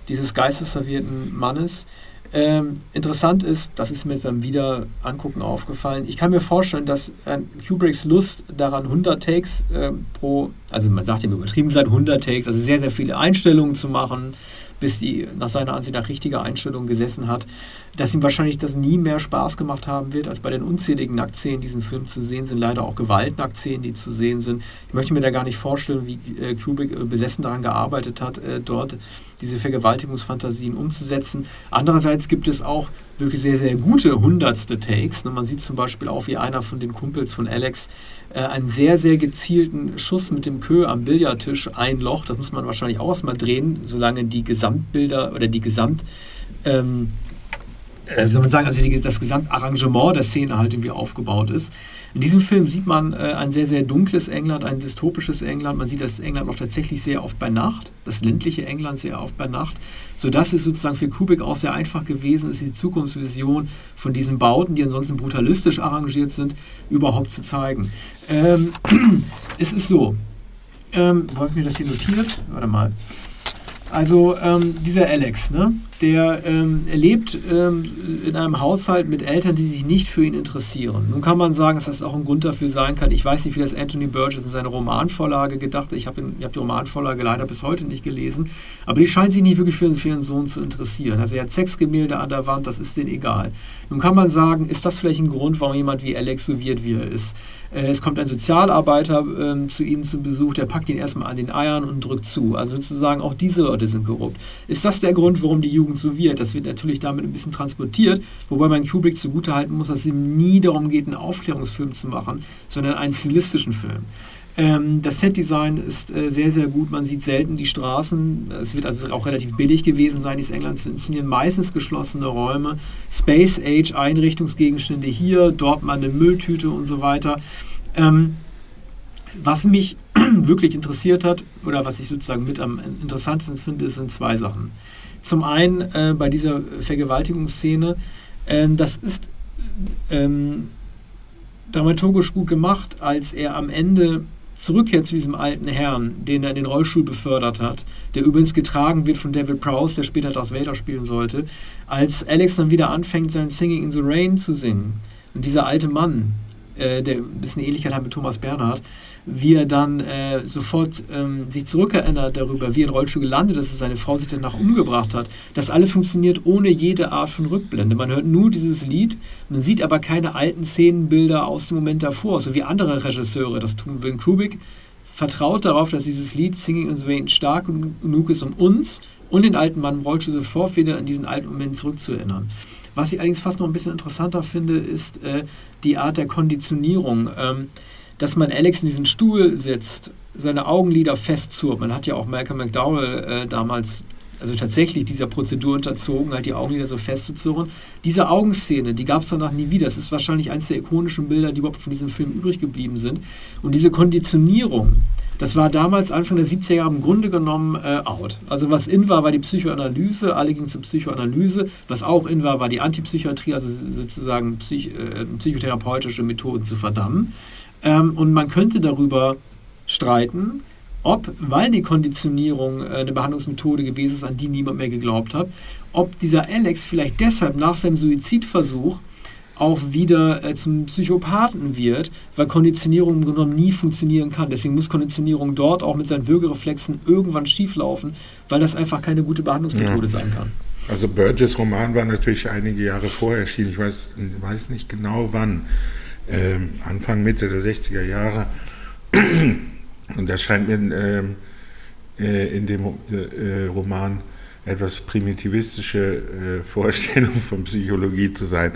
dieses geistesservierten Mannes. Ähm, interessant ist, das ist mir beim Wiederangucken aufgefallen, ich kann mir vorstellen, dass äh, Kubricks Lust daran, 100 Takes äh, pro, also man sagt ja übertrieben sein 100 Takes, also sehr, sehr viele Einstellungen zu machen, bis die nach seiner Ansicht nach richtige Einstellung gesessen hat, dass ihm wahrscheinlich das nie mehr Spaß gemacht haben wird, als bei den unzähligen Nacktszenen, die in diesem Film zu sehen sind, leider auch Gewaltnacktszenen, die zu sehen sind. Ich möchte mir da gar nicht vorstellen, wie äh, Kubrick äh, besessen daran gearbeitet hat, äh, dort diese Vergewaltigungsfantasien umzusetzen. Andererseits gibt es auch wirklich sehr, sehr gute hundertste Takes. Man sieht zum Beispiel auch, wie einer von den Kumpels von Alex äh, einen sehr, sehr gezielten Schuss mit dem Kö am Billardtisch einlocht. Das muss man wahrscheinlich auch erstmal drehen, solange die Gesamtbilder oder die Gesamt... Ähm, äh, soll man sagen, also die, das Gesamtarrangement der Szene halt irgendwie aufgebaut ist. In diesem Film sieht man äh, ein sehr, sehr dunkles England, ein dystopisches England. Man sieht das England auch tatsächlich sehr oft bei Nacht, das ländliche England sehr oft bei Nacht, sodass es sozusagen für Kubik auch sehr einfach gewesen ist, die Zukunftsvision von diesen Bauten, die ansonsten brutalistisch arrangiert sind, überhaupt zu zeigen. Ähm, es ist so, ähm, wo habe ich mir das hier notiert? Warte mal. Also ähm, dieser Alex, ne? Der ähm, lebt ähm, in einem Haushalt mit Eltern, die sich nicht für ihn interessieren. Nun kann man sagen, dass das auch ein Grund dafür sein kann. Ich weiß nicht, wie das Anthony Burgess in seiner Romanvorlage gedacht hat. Ich habe hab die Romanvorlage leider bis heute nicht gelesen. Aber die scheint sich nicht wirklich für, für ihren Sohn zu interessieren. Also er hat Sexgemälde an der Wand, das ist denen egal. Nun kann man sagen, ist das vielleicht ein Grund, warum jemand wie Alex so wird, wie er ist? Äh, es kommt ein Sozialarbeiter äh, zu ihnen zu Besuch, der packt ihn erstmal an den Eiern und drückt zu. Also sozusagen auch diese Leute sind korrupt. Ist das der Grund, warum die Jugend wird? Das wird natürlich damit ein bisschen transportiert, wobei man Kubrick zugutehalten muss, dass es ihm nie darum geht, einen Aufklärungsfilm zu machen, sondern einen stilistischen Film. Ähm, das Setdesign ist äh, sehr, sehr gut. Man sieht selten die Straßen. Es wird also auch relativ billig gewesen sein, dieses England zu inszenieren. Meistens geschlossene Räume, Space Age Einrichtungsgegenstände hier, dort mal eine Mülltüte und so weiter. Ähm, was mich wirklich interessiert hat oder was ich sozusagen mit am interessantesten finde, sind zwei Sachen. Zum einen äh, bei dieser Vergewaltigungsszene, äh, das ist ähm, dramaturgisch gut gemacht, als er am Ende zurückkehrt zu diesem alten Herrn, den er in den Rollstuhl befördert hat, der übrigens getragen wird von David Prowse, der später Darth Vader spielen sollte, als Alex dann wieder anfängt, sein Singing in the Rain zu singen. Und dieser alte Mann, äh, der ein bisschen Ähnlichkeit hat mit Thomas Bernhard, wie er dann äh, sofort ähm, sich zurückerinnert darüber, wie er in Rollstuhl gelandet ist, dass seine Frau sich danach umgebracht hat. Das alles funktioniert ohne jede Art von Rückblende. Man hört nur dieses Lied, man sieht aber keine alten Szenenbilder aus dem Moment davor, so wie andere Regisseure das tun. Will Kubrick vertraut darauf, dass dieses Lied Singing in the Rain stark genug ist, um uns und den alten Mann im Rollstuhl sofort wieder an diesen alten Moment zurückzuerinnern. Was ich allerdings fast noch ein bisschen interessanter finde, ist äh, die Art der Konditionierung. Ähm, dass man Alex in diesen Stuhl sitzt, seine Augenlider festzurrt. Man hat ja auch Malcolm McDowell äh, damals, also tatsächlich dieser Prozedur unterzogen, halt die Augenlider so festzuzurren. Diese Augenszene, die gab es danach nie wieder. Das ist wahrscheinlich eines der ikonischen Bilder, die überhaupt von diesem Film übrig geblieben sind. Und diese Konditionierung, das war damals Anfang der 70er Jahre im Grunde genommen äh, out. Also was in war, war die Psychoanalyse, alle gingen zur Psychoanalyse. Was auch in war, war die Antipsychiatrie, also sozusagen psych, äh, psychotherapeutische Methoden zu verdammen. Ähm, und man könnte darüber streiten, ob, weil die Konditionierung äh, eine Behandlungsmethode gewesen ist, an die niemand mehr geglaubt hat, ob dieser Alex vielleicht deshalb nach seinem Suizidversuch auch wieder äh, zum Psychopathen wird, weil Konditionierung im genommen nie funktionieren kann. Deswegen muss Konditionierung dort auch mit seinen Würgereflexen irgendwann schieflaufen, weil das einfach keine gute Behandlungsmethode ja. sein kann. Also Burgess Roman war natürlich einige Jahre vorher erschienen. Ich weiß, weiß nicht genau wann äh, Anfang, Mitte der 60er Jahre. Und das scheint mir ähm, äh, in dem äh, Roman etwas primitivistische äh, Vorstellung von Psychologie zu sein.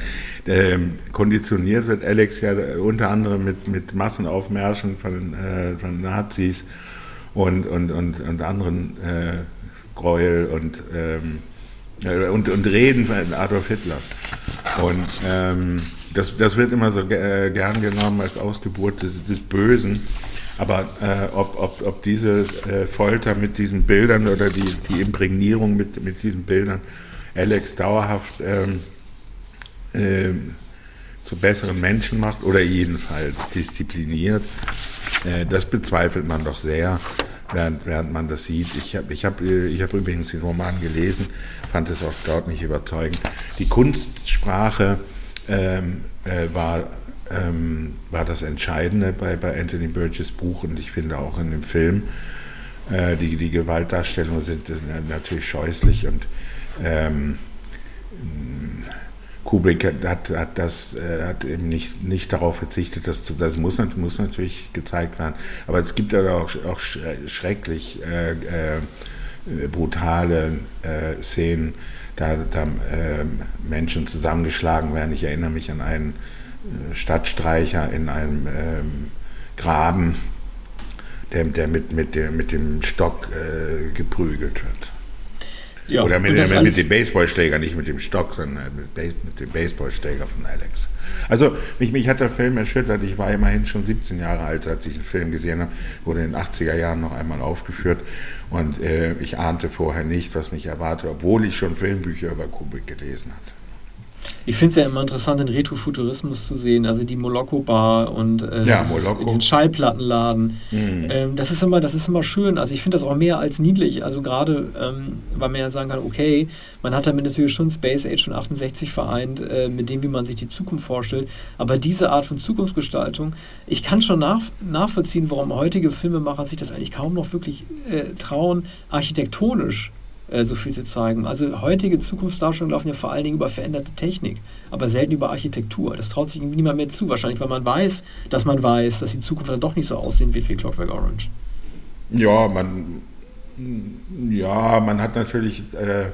Ähm, konditioniert wird Alex ja unter anderem mit, mit Massenaufmärschen von, äh, von Nazis und, und, und, und anderen äh, Gräuel und, ähm, äh, und, und Reden von Adolf Hitlers. Und ähm, das, das wird immer so äh, gern genommen als Ausgeburt des, des Bösen. Aber äh, ob, ob, ob diese äh, Folter mit diesen Bildern oder die, die Imprägnierung mit, mit diesen Bildern Alex dauerhaft ähm, äh, zu besseren Menschen macht oder jedenfalls diszipliniert, äh, das bezweifelt man doch sehr, während, während man das sieht. Ich habe ich hab, äh, ich hab übrigens den Roman gelesen, fand es auch dort nicht überzeugend. Die Kunstsprache ähm, äh, war, ähm, war das Entscheidende bei, bei Anthony Burgess Buch und ich finde auch in dem Film. Äh, die, die Gewaltdarstellungen sind natürlich scheußlich und ähm, Kubrick hat, hat, das, äh, hat eben nicht, nicht darauf verzichtet, dass das muss, muss natürlich gezeigt werden. Aber es gibt ja auch, auch schrecklich äh, äh, brutale äh, Szenen, da, da äh, Menschen zusammengeschlagen werden. Ich erinnere mich an einen äh, Stadtstreicher in einem ähm, Graben, der, der, mit, mit, der mit dem Stock äh, geprügelt wird. Ja, Oder mit, mit, mit dem Baseballschläger, nicht mit dem Stock, sondern mit, mit dem Baseballschläger von Alex. Also mich, mich hat der Film erschüttert. Ich war immerhin schon 17 Jahre alt, als ich den Film gesehen habe. Wurde in den 80er Jahren noch einmal aufgeführt. Und äh, ich ahnte vorher nicht, was mich erwartet, obwohl ich schon Filmbücher über Kubrick gelesen hatte. Ich finde es ja immer interessant, den Retrofuturismus zu sehen, also die Moloko-Bar und äh, ja, Moloko. diesen Schallplattenladen. Mhm. Ähm, das, ist immer, das ist immer schön. Also ich finde das auch mehr als niedlich. Also gerade, ähm, weil man ja sagen kann, okay, man hat damit natürlich schon Space Age und 68 vereint, äh, mit dem, wie man sich die Zukunft vorstellt. Aber diese Art von Zukunftsgestaltung, ich kann schon nach, nachvollziehen, warum heutige Filmemacher sich das eigentlich kaum noch wirklich äh, trauen, architektonisch äh, so viel zu zeigen. Also heutige Zukunftsdarstellungen laufen ja vor allen Dingen über veränderte Technik, aber selten über Architektur. Das traut sich irgendwie niemand mehr zu, wahrscheinlich, weil man weiß, dass man weiß, dass die Zukunft dann doch nicht so aussehen wird wie Clockwork Orange. Ja, man, ja, man hat natürlich äh,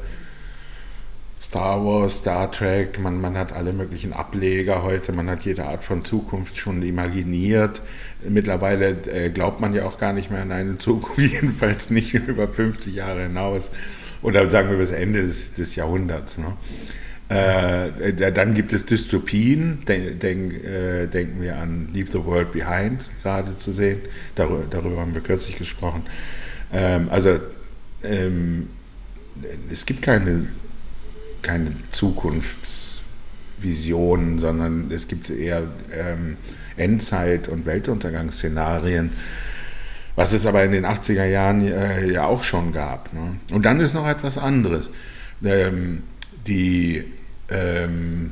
Star Wars, Star Trek, man, man hat alle möglichen Ableger heute, man hat jede Art von Zukunft schon imaginiert. Mittlerweile äh, glaubt man ja auch gar nicht mehr an eine Zukunft, jedenfalls nicht über 50 Jahre hinaus oder sagen wir bis Ende des, des Jahrhunderts. Ne? Äh, dann gibt es Dystopien, denk, denk, äh, denken wir an Leave the World Behind gerade zu sehen, darüber, darüber haben wir kürzlich gesprochen. Ähm, also ähm, es gibt keine, keine Zukunftsvisionen, sondern es gibt eher ähm, Endzeit- und Weltuntergangsszenarien was es aber in den 80er Jahren äh, ja auch schon gab. Ne? Und dann ist noch etwas anderes. Ähm, die, ähm,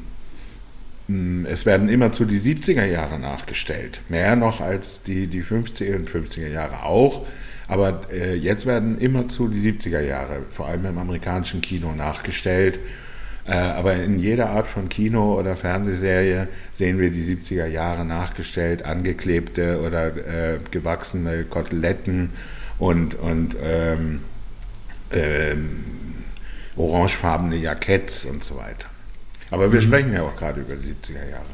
es werden immerzu die 70er Jahre nachgestellt, mehr noch als die, die 50er und 50er Jahre auch. Aber äh, jetzt werden immerzu die 70er Jahre, vor allem im amerikanischen Kino, nachgestellt. Äh, aber in jeder Art von Kino oder Fernsehserie sehen wir die 70er Jahre nachgestellt, angeklebte oder äh, gewachsene Koteletten und, und ähm, ähm, orangefarbene Jacketts und so weiter. Aber wir mhm. sprechen ja auch gerade über die 70er Jahre.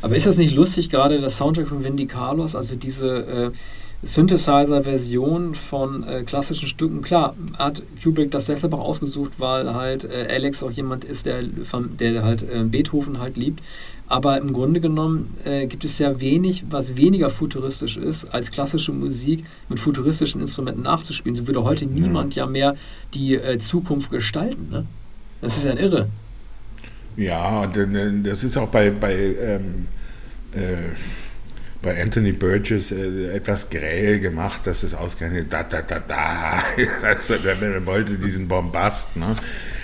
Aber ist das nicht lustig, gerade das Soundtrack von Wendy Carlos, also diese äh, Synthesizer-Version von äh, klassischen Stücken. Klar, hat Kubrick das deshalb auch ausgesucht, weil halt äh, Alex auch jemand ist, der, der halt äh, Beethoven halt liebt. Aber im Grunde genommen äh, gibt es ja wenig, was weniger futuristisch ist, als klassische Musik mit futuristischen Instrumenten nachzuspielen. So würde heute niemand ja mehr die äh, Zukunft gestalten. Ne? Das ist ja ein Irre. Ja, das ist auch bei, bei ähm, äh, bei Anthony Burgess äh, etwas grell gemacht, dass es ausgerechnet da, da, da, da, also, er wollte diesen Bombast. Ne?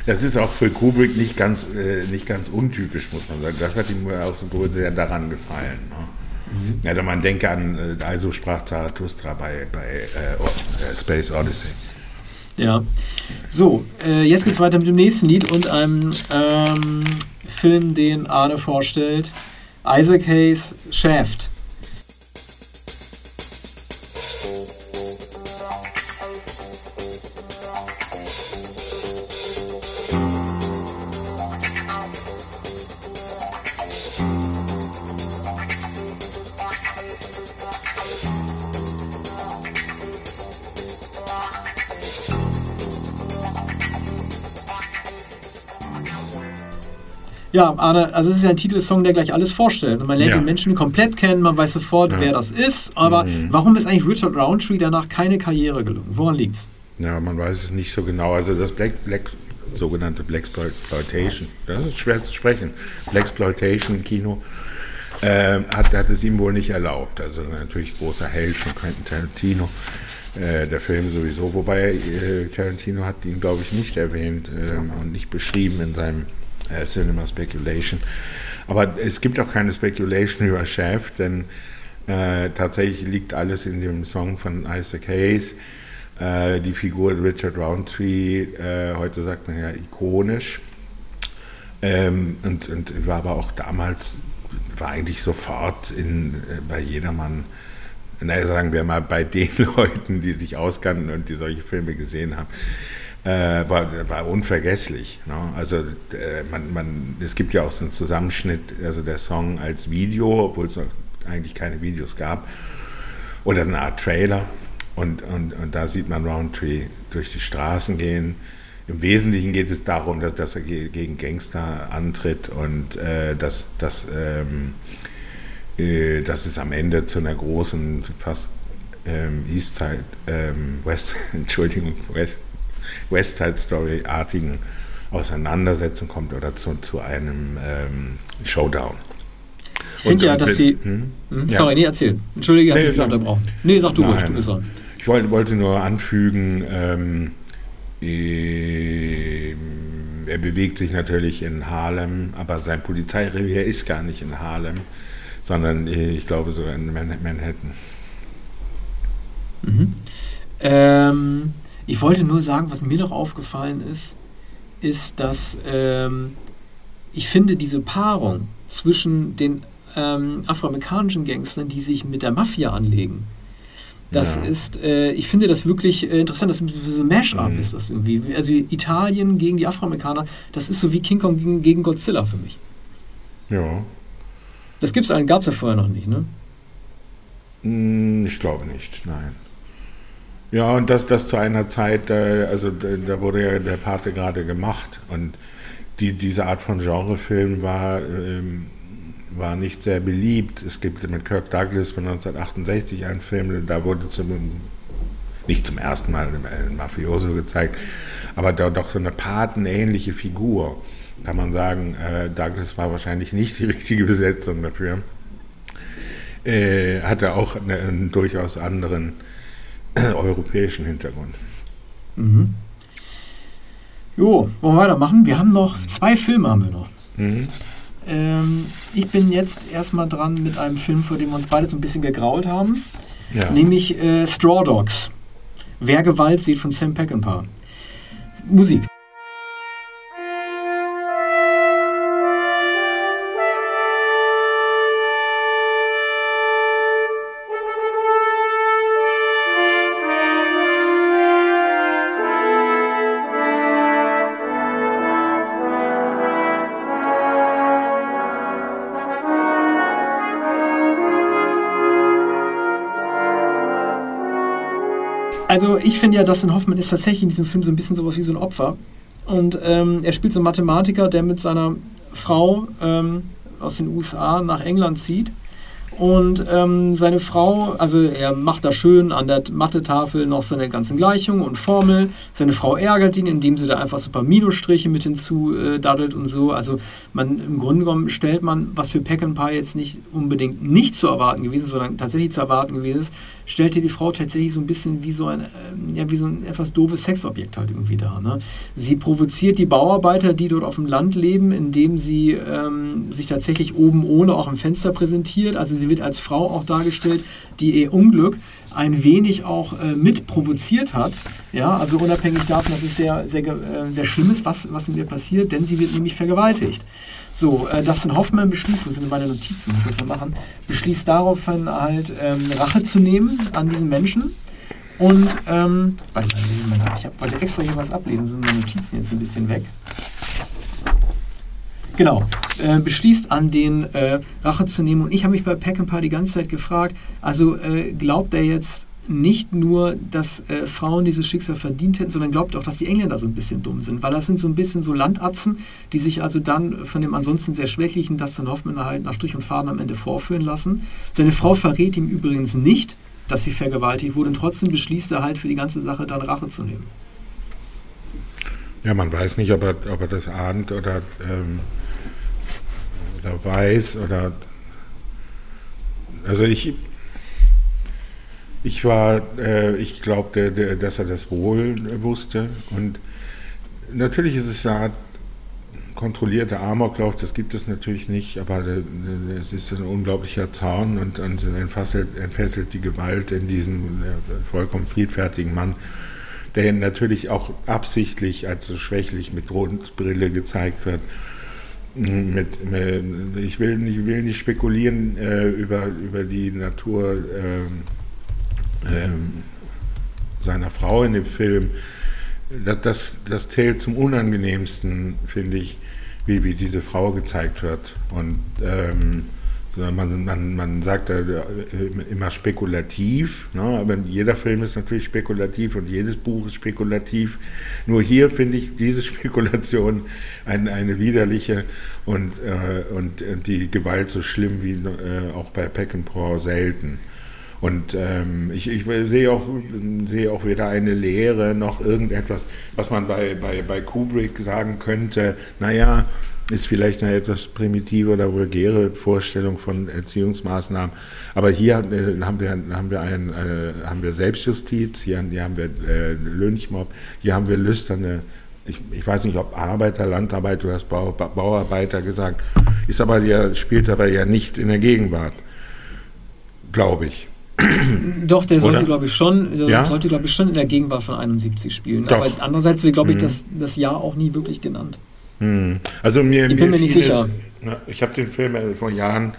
Das ist auch für Kubrick nicht ganz, äh, nicht ganz untypisch, muss man sagen. Das hat ihm auch so sehr daran gefallen. Ne? Mhm. Ja, man denke an, äh, also sprach Zarathustra bei, bei äh, äh, Space Odyssey. Ja. So, jetzt geht's weiter mit dem nächsten Lied und einem ähm, Film, den Arne vorstellt. Isaac Hayes Shaft. Ja, Arne, also es ist ja ein Titelsong, der gleich alles vorstellt. Und man lernt ja. den Menschen komplett kennen, man weiß sofort, ja. wer das ist. Aber mhm. warum ist eigentlich Richard Roundtree danach keine Karriere gelungen? Woran liegt's? Ja, man weiß es nicht so genau. Also das Black, Black sogenannte Black Exploitation, das ist schwer zu sprechen. Black Exploitation Kino äh, hat, hat es ihm wohl nicht erlaubt. Also natürlich großer Held von Quentin Tarantino. Äh, der Film sowieso, wobei äh, Tarantino hat ihn, glaube ich, nicht erwähnt äh, und nicht beschrieben in seinem äh, Cinema Speculation. Aber es gibt auch keine Speculation über Chef, denn äh, tatsächlich liegt alles in dem Song von Isaac Hayes. Äh, die Figur Richard Roundtree, äh, heute sagt man ja ikonisch. Ähm, und, und war aber auch damals, war eigentlich sofort in, äh, bei jedermann naja, sagen wir mal, bei den Leuten, die sich auskannten und die solche Filme gesehen haben, äh, war, war unvergesslich. Ne? Also äh, man, man, es gibt ja auch so einen Zusammenschnitt, also der Song als Video, obwohl es eigentlich keine Videos gab, oder eine Art Trailer. Und, und, und da sieht man Roundtree durch die Straßen gehen. Im Wesentlichen geht es darum, dass, dass er gegen Gangster antritt und äh, dass, dass, ähm, äh, dass es am Ende zu einer großen, fast ähm, Eastside, ähm, West, Entschuldigung, West, West Side Story-artigen Auseinandersetzung kommt oder zu, zu einem ähm, Showdown. Ich finde ja, dass sie. Hm? Hm? Sorry, ja. nee, erzähl. Entschuldige, ich nee, habe dich unterbrochen. Nee, sag du Nein. ruhig, du bist dran. Ich wollte, wollte nur anfügen, ähm, äh, er bewegt sich natürlich in Harlem, aber sein Polizeirevier ist gar nicht in Harlem, sondern äh, ich glaube sogar in Manhattan. Mhm. Ähm, ich wollte nur sagen, was mir noch aufgefallen ist, ist, dass ähm, ich finde, diese Paarung zwischen den ähm, afroamerikanischen Gangstern, die sich mit der Mafia anlegen, das ja. ist, äh, ich finde das wirklich äh, interessant, das ist so ein Mash-up mhm. ist das irgendwie. Also Italien gegen die Afroamerikaner, das ist so wie King Kong gegen, gegen Godzilla für mich. Ja. Das gibt's gab es ja vorher noch nicht, ne? Hm, ich glaube nicht, nein. Ja, und das, das zu einer Zeit, äh, also da wurde ja der Pate gerade gemacht und die, diese Art von Genrefilm war, ähm, war nicht sehr beliebt. Es gibt mit Kirk Douglas von 1968 einen Film, da wurde zum, nicht zum ersten Mal ein Mafioso gezeigt, aber da doch so eine patenähnliche Figur. Kann man sagen, äh, Douglas war wahrscheinlich nicht die richtige Besetzung dafür. Äh, hatte auch eine, einen durchaus anderen europäischen Hintergrund. Mhm. Jo, wollen wir weitermachen? Wir haben noch zwei Filme haben wir noch. Mhm. Ähm, ich bin jetzt erstmal dran mit einem Film, vor dem wir uns beide so ein bisschen gegrault haben. Ja. Nämlich äh, Straw Dogs. Wer Gewalt sieht von Sam Peckinpah. Musik. Also ich finde ja, Dustin Hoffman ist tatsächlich in diesem Film so ein bisschen sowas wie so ein Opfer. Und ähm, er spielt so einen Mathematiker, der mit seiner Frau ähm, aus den USA nach England zieht und ähm, seine Frau, also er macht da schön an der Mathe-Tafel noch seine ganzen Gleichungen und Formeln. Seine Frau ärgert ihn, indem sie da einfach so ein paar Minusstriche mit hinzu äh, und so. Also man im Grunde genommen stellt man, was für Pack Pie jetzt nicht unbedingt nicht zu erwarten gewesen sondern tatsächlich zu erwarten gewesen ist, stellte die Frau tatsächlich so ein bisschen wie so ein, äh, ja, wie so ein etwas doofes Sexobjekt halt irgendwie da. Ne? Sie provoziert die Bauarbeiter, die dort auf dem Land leben, indem sie ähm, sich tatsächlich oben ohne auch im Fenster präsentiert. Also sie sie wird als Frau auch dargestellt, die ihr Unglück ein wenig auch äh, mit provoziert hat. Ja, also unabhängig davon, dass es sehr, sehr, äh, sehr schlimm ist, was, was mit ihr passiert, denn sie wird nämlich vergewaltigt. So, äh, Dustin Hoffmann beschließt, wo sind meine Notizen, muss ich machen, beschließt daraufhin halt ähm, Rache zu nehmen an diesen Menschen. Und, ähm, warte mal, ich hab, wollte extra hier was ablesen, sind meine Notizen jetzt ein bisschen weg. Genau, äh, beschließt an den äh, Rache zu nehmen. Und ich habe mich bei Peckinpah die ganze Zeit gefragt, also äh, glaubt er jetzt nicht nur, dass äh, Frauen dieses Schicksal verdient hätten, sondern glaubt auch, dass die Engländer so ein bisschen dumm sind, weil das sind so ein bisschen so Landatzen, die sich also dann von dem ansonsten sehr schwächlichen Dustin Hoffmann halt nach Strich und Faden am Ende vorführen lassen. Seine Frau verrät ihm übrigens nicht, dass sie vergewaltigt wurde und trotzdem beschließt er halt für die ganze Sache dann Rache zu nehmen. Ja, man weiß nicht, ob er, ob er das ahnt oder ähm, oder weiß oder also ich ich war äh, ich glaubte dass er das wohl wusste und natürlich ist es eine Art kontrollierter Amoklauf, das gibt es natürlich nicht, aber es ist ein unglaublicher Zaun und, entfesselt, entfesselt die Gewalt in diesem äh, vollkommen friedfertigen Mann, der natürlich auch absichtlich als so schwächlich mit Rotbrille gezeigt wird. Mit, mit, ich, will nicht, will nicht spekulieren äh, über, über die Natur äh, äh, seiner Frau in dem Film. Das, das, das zählt zum Unangenehmsten, finde ich, wie, wie diese Frau gezeigt wird. Und ähm, man, man, man sagt immer spekulativ, ne? aber jeder Film ist natürlich spekulativ und jedes Buch ist spekulativ. Nur hier finde ich diese Spekulation ein, eine widerliche und, äh, und die Gewalt so schlimm wie äh, auch bei Peckinpah selten. Und ähm, ich, ich sehe auch, sehe auch weder eine Lehre noch irgendetwas, was man bei, bei, bei Kubrick sagen könnte, naja, ist vielleicht eine etwas primitive oder vulgäre Vorstellung von Erziehungsmaßnahmen. Aber hier haben wir, haben wir, ein, äh, haben wir Selbstjustiz, hier, hier haben wir äh, Lynchmob, hier haben wir lüsterne, ich, ich weiß nicht, ob Arbeiter, Landarbeit, du hast Bau, Bauarbeiter gesagt, ist aber ja, spielt aber ja nicht in der Gegenwart, glaube ich. Doch, der sollte, glaube ich, schon, der ja? sollte, glaube ich, schon in der Gegenwart von 71 spielen. Doch. Aber andererseits wird, glaube ich, mhm. das, das Jahr auch nie wirklich genannt. Mhm. Also mir, ich bin mir, mir nicht sicher. Es, ich habe den Film vor Jahren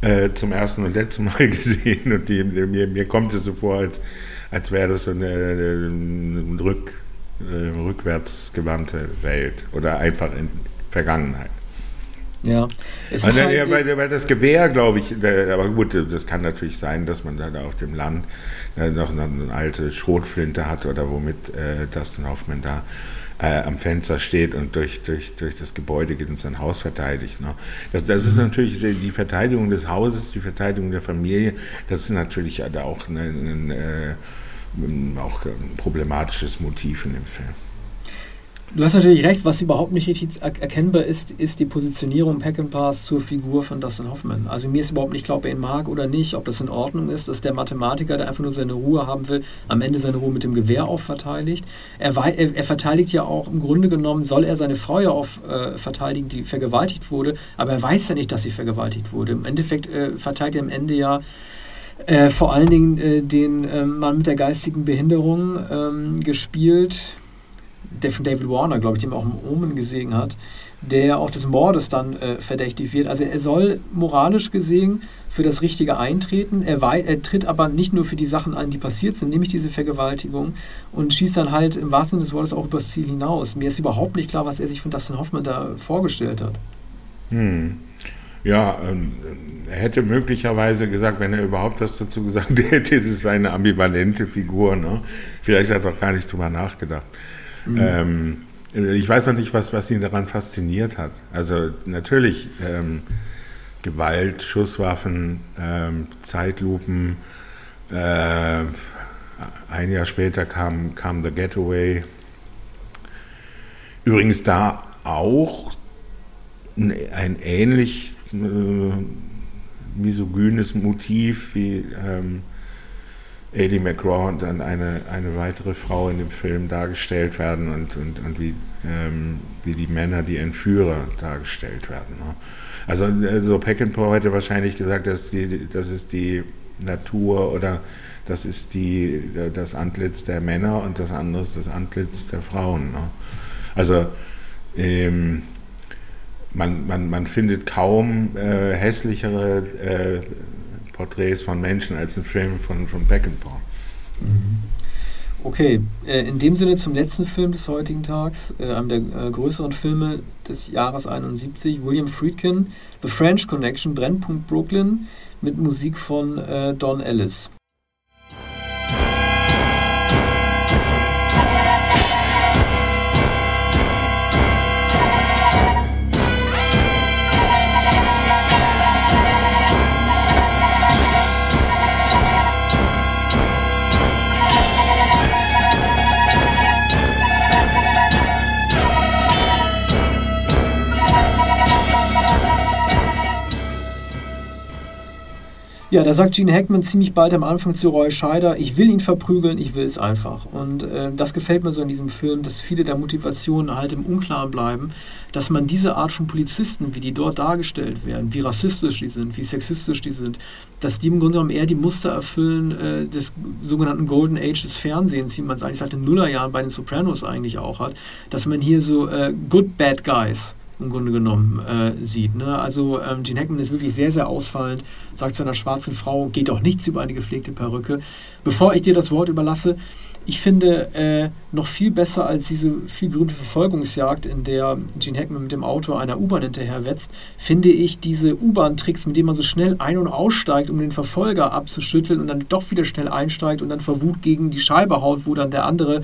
äh, zum ersten und letzten Mal gesehen und die, mir, mir kommt es so vor, als, als wäre das so eine, eine Rück, äh, rückwärtsgewandte Welt oder einfach in Vergangenheit. Ja. Es also, halt, ja, weil, weil, das Gewehr, glaube ich, aber gut, das kann natürlich sein, dass man da auf dem Land äh, noch eine, eine, alte Schrotflinte hat oder womit äh, Dustin Hoffman da äh, am Fenster steht und durch, durch, durch das Gebäude geht und sein Haus verteidigt. Ne? Das, das ist natürlich die Verteidigung des Hauses, die Verteidigung der Familie, das ist natürlich auch, eine, eine, äh, auch ein problematisches Motiv in dem Film. Du hast natürlich recht, was überhaupt nicht richtig erkennbar ist, ist die Positionierung Peckinpahs zur Figur von Dustin Hoffman. Also mir ist überhaupt nicht klar, ob er ihn mag oder nicht, ob das in Ordnung ist, dass der Mathematiker, der einfach nur seine Ruhe haben will, am Ende seine Ruhe mit dem Gewehr auch verteidigt. Er, er, er verteidigt ja auch, im Grunde genommen soll er seine Frau ja auch äh, verteidigen, die vergewaltigt wurde, aber er weiß ja nicht, dass sie vergewaltigt wurde. Im Endeffekt äh, verteidigt er am Ende ja äh, vor allen Dingen äh, den ähm, Mann mit der geistigen Behinderung ähm, gespielt der von David Warner, glaube ich, dem auch im Omen gesehen hat, der auch des Mordes dann äh, verdächtig wird. Also er soll moralisch gesehen für das Richtige eintreten. Er, er, tritt aber nicht nur für die Sachen ein, die passiert sind, nämlich diese Vergewaltigung, und schießt dann halt im wahrsten Sinne des Wortes auch übers Ziel hinaus. Mir ist überhaupt nicht klar, was er sich von Dustin Hoffman da vorgestellt hat. Hm. Ja, ähm, er hätte möglicherweise gesagt, wenn er überhaupt was dazu gesagt hätte, es ist eine ambivalente Figur. Ne? Vielleicht hat er auch gar nicht drüber nachgedacht. Mhm. Ähm, ich weiß noch nicht, was, was ihn daran fasziniert hat. Also natürlich ähm, Gewalt, Schusswaffen, ähm, Zeitlupen. Äh, ein Jahr später kam, kam The Getaway. Übrigens da auch ein, ein ähnlich äh, misogynes Motiv wie ähm, Eddie McGraw und dann eine, eine weitere Frau in dem Film dargestellt werden und, und, und wie, ähm, wie die Männer, die Entführer dargestellt werden. Ne? Also, also Peckinpah hätte wahrscheinlich gesagt, dass die, das ist die Natur oder das ist die, das Antlitz der Männer und das andere ist das Antlitz der Frauen. Ne? Also ähm, man, man, man findet kaum äh, hässlichere äh, Porträts von Menschen als ein Film von, von Peckinpah. Mhm. Okay, äh, in dem Sinne zum letzten Film des heutigen Tags, äh, einem der äh, größeren Filme des Jahres 71, William Friedkin, The French Connection, Brennpunkt Brooklyn, mit Musik von Don Ellis. Ja, da sagt Gene Hackman ziemlich bald am Anfang zu Roy Scheider, ich will ihn verprügeln, ich will es einfach. Und äh, das gefällt mir so in diesem Film, dass viele der Motivationen halt im Unklaren bleiben, dass man diese Art von Polizisten, wie die dort dargestellt werden, wie rassistisch die sind, wie sexistisch die sind, dass die im Grunde genommen eher die Muster erfüllen äh, des sogenannten Golden Age des Fernsehens, wie man es eigentlich seit den Nullerjahren bei den Sopranos eigentlich auch hat, dass man hier so äh, Good Bad Guys im Grunde genommen äh, sieht. Ne? Also ähm, Gene Hackman ist wirklich sehr, sehr ausfallend, sagt zu einer schwarzen Frau, geht doch nichts über eine gepflegte Perücke. Bevor ich dir das Wort überlasse, ich finde äh, noch viel besser als diese viel berühmte Verfolgungsjagd, in der Gene Hackman mit dem Auto einer U-Bahn hinterherwetzt, finde ich diese U-Bahn-Tricks, mit denen man so schnell ein- und aussteigt, um den Verfolger abzuschütteln und dann doch wieder schnell einsteigt und dann vor Wut gegen die Scheibe haut, wo dann der andere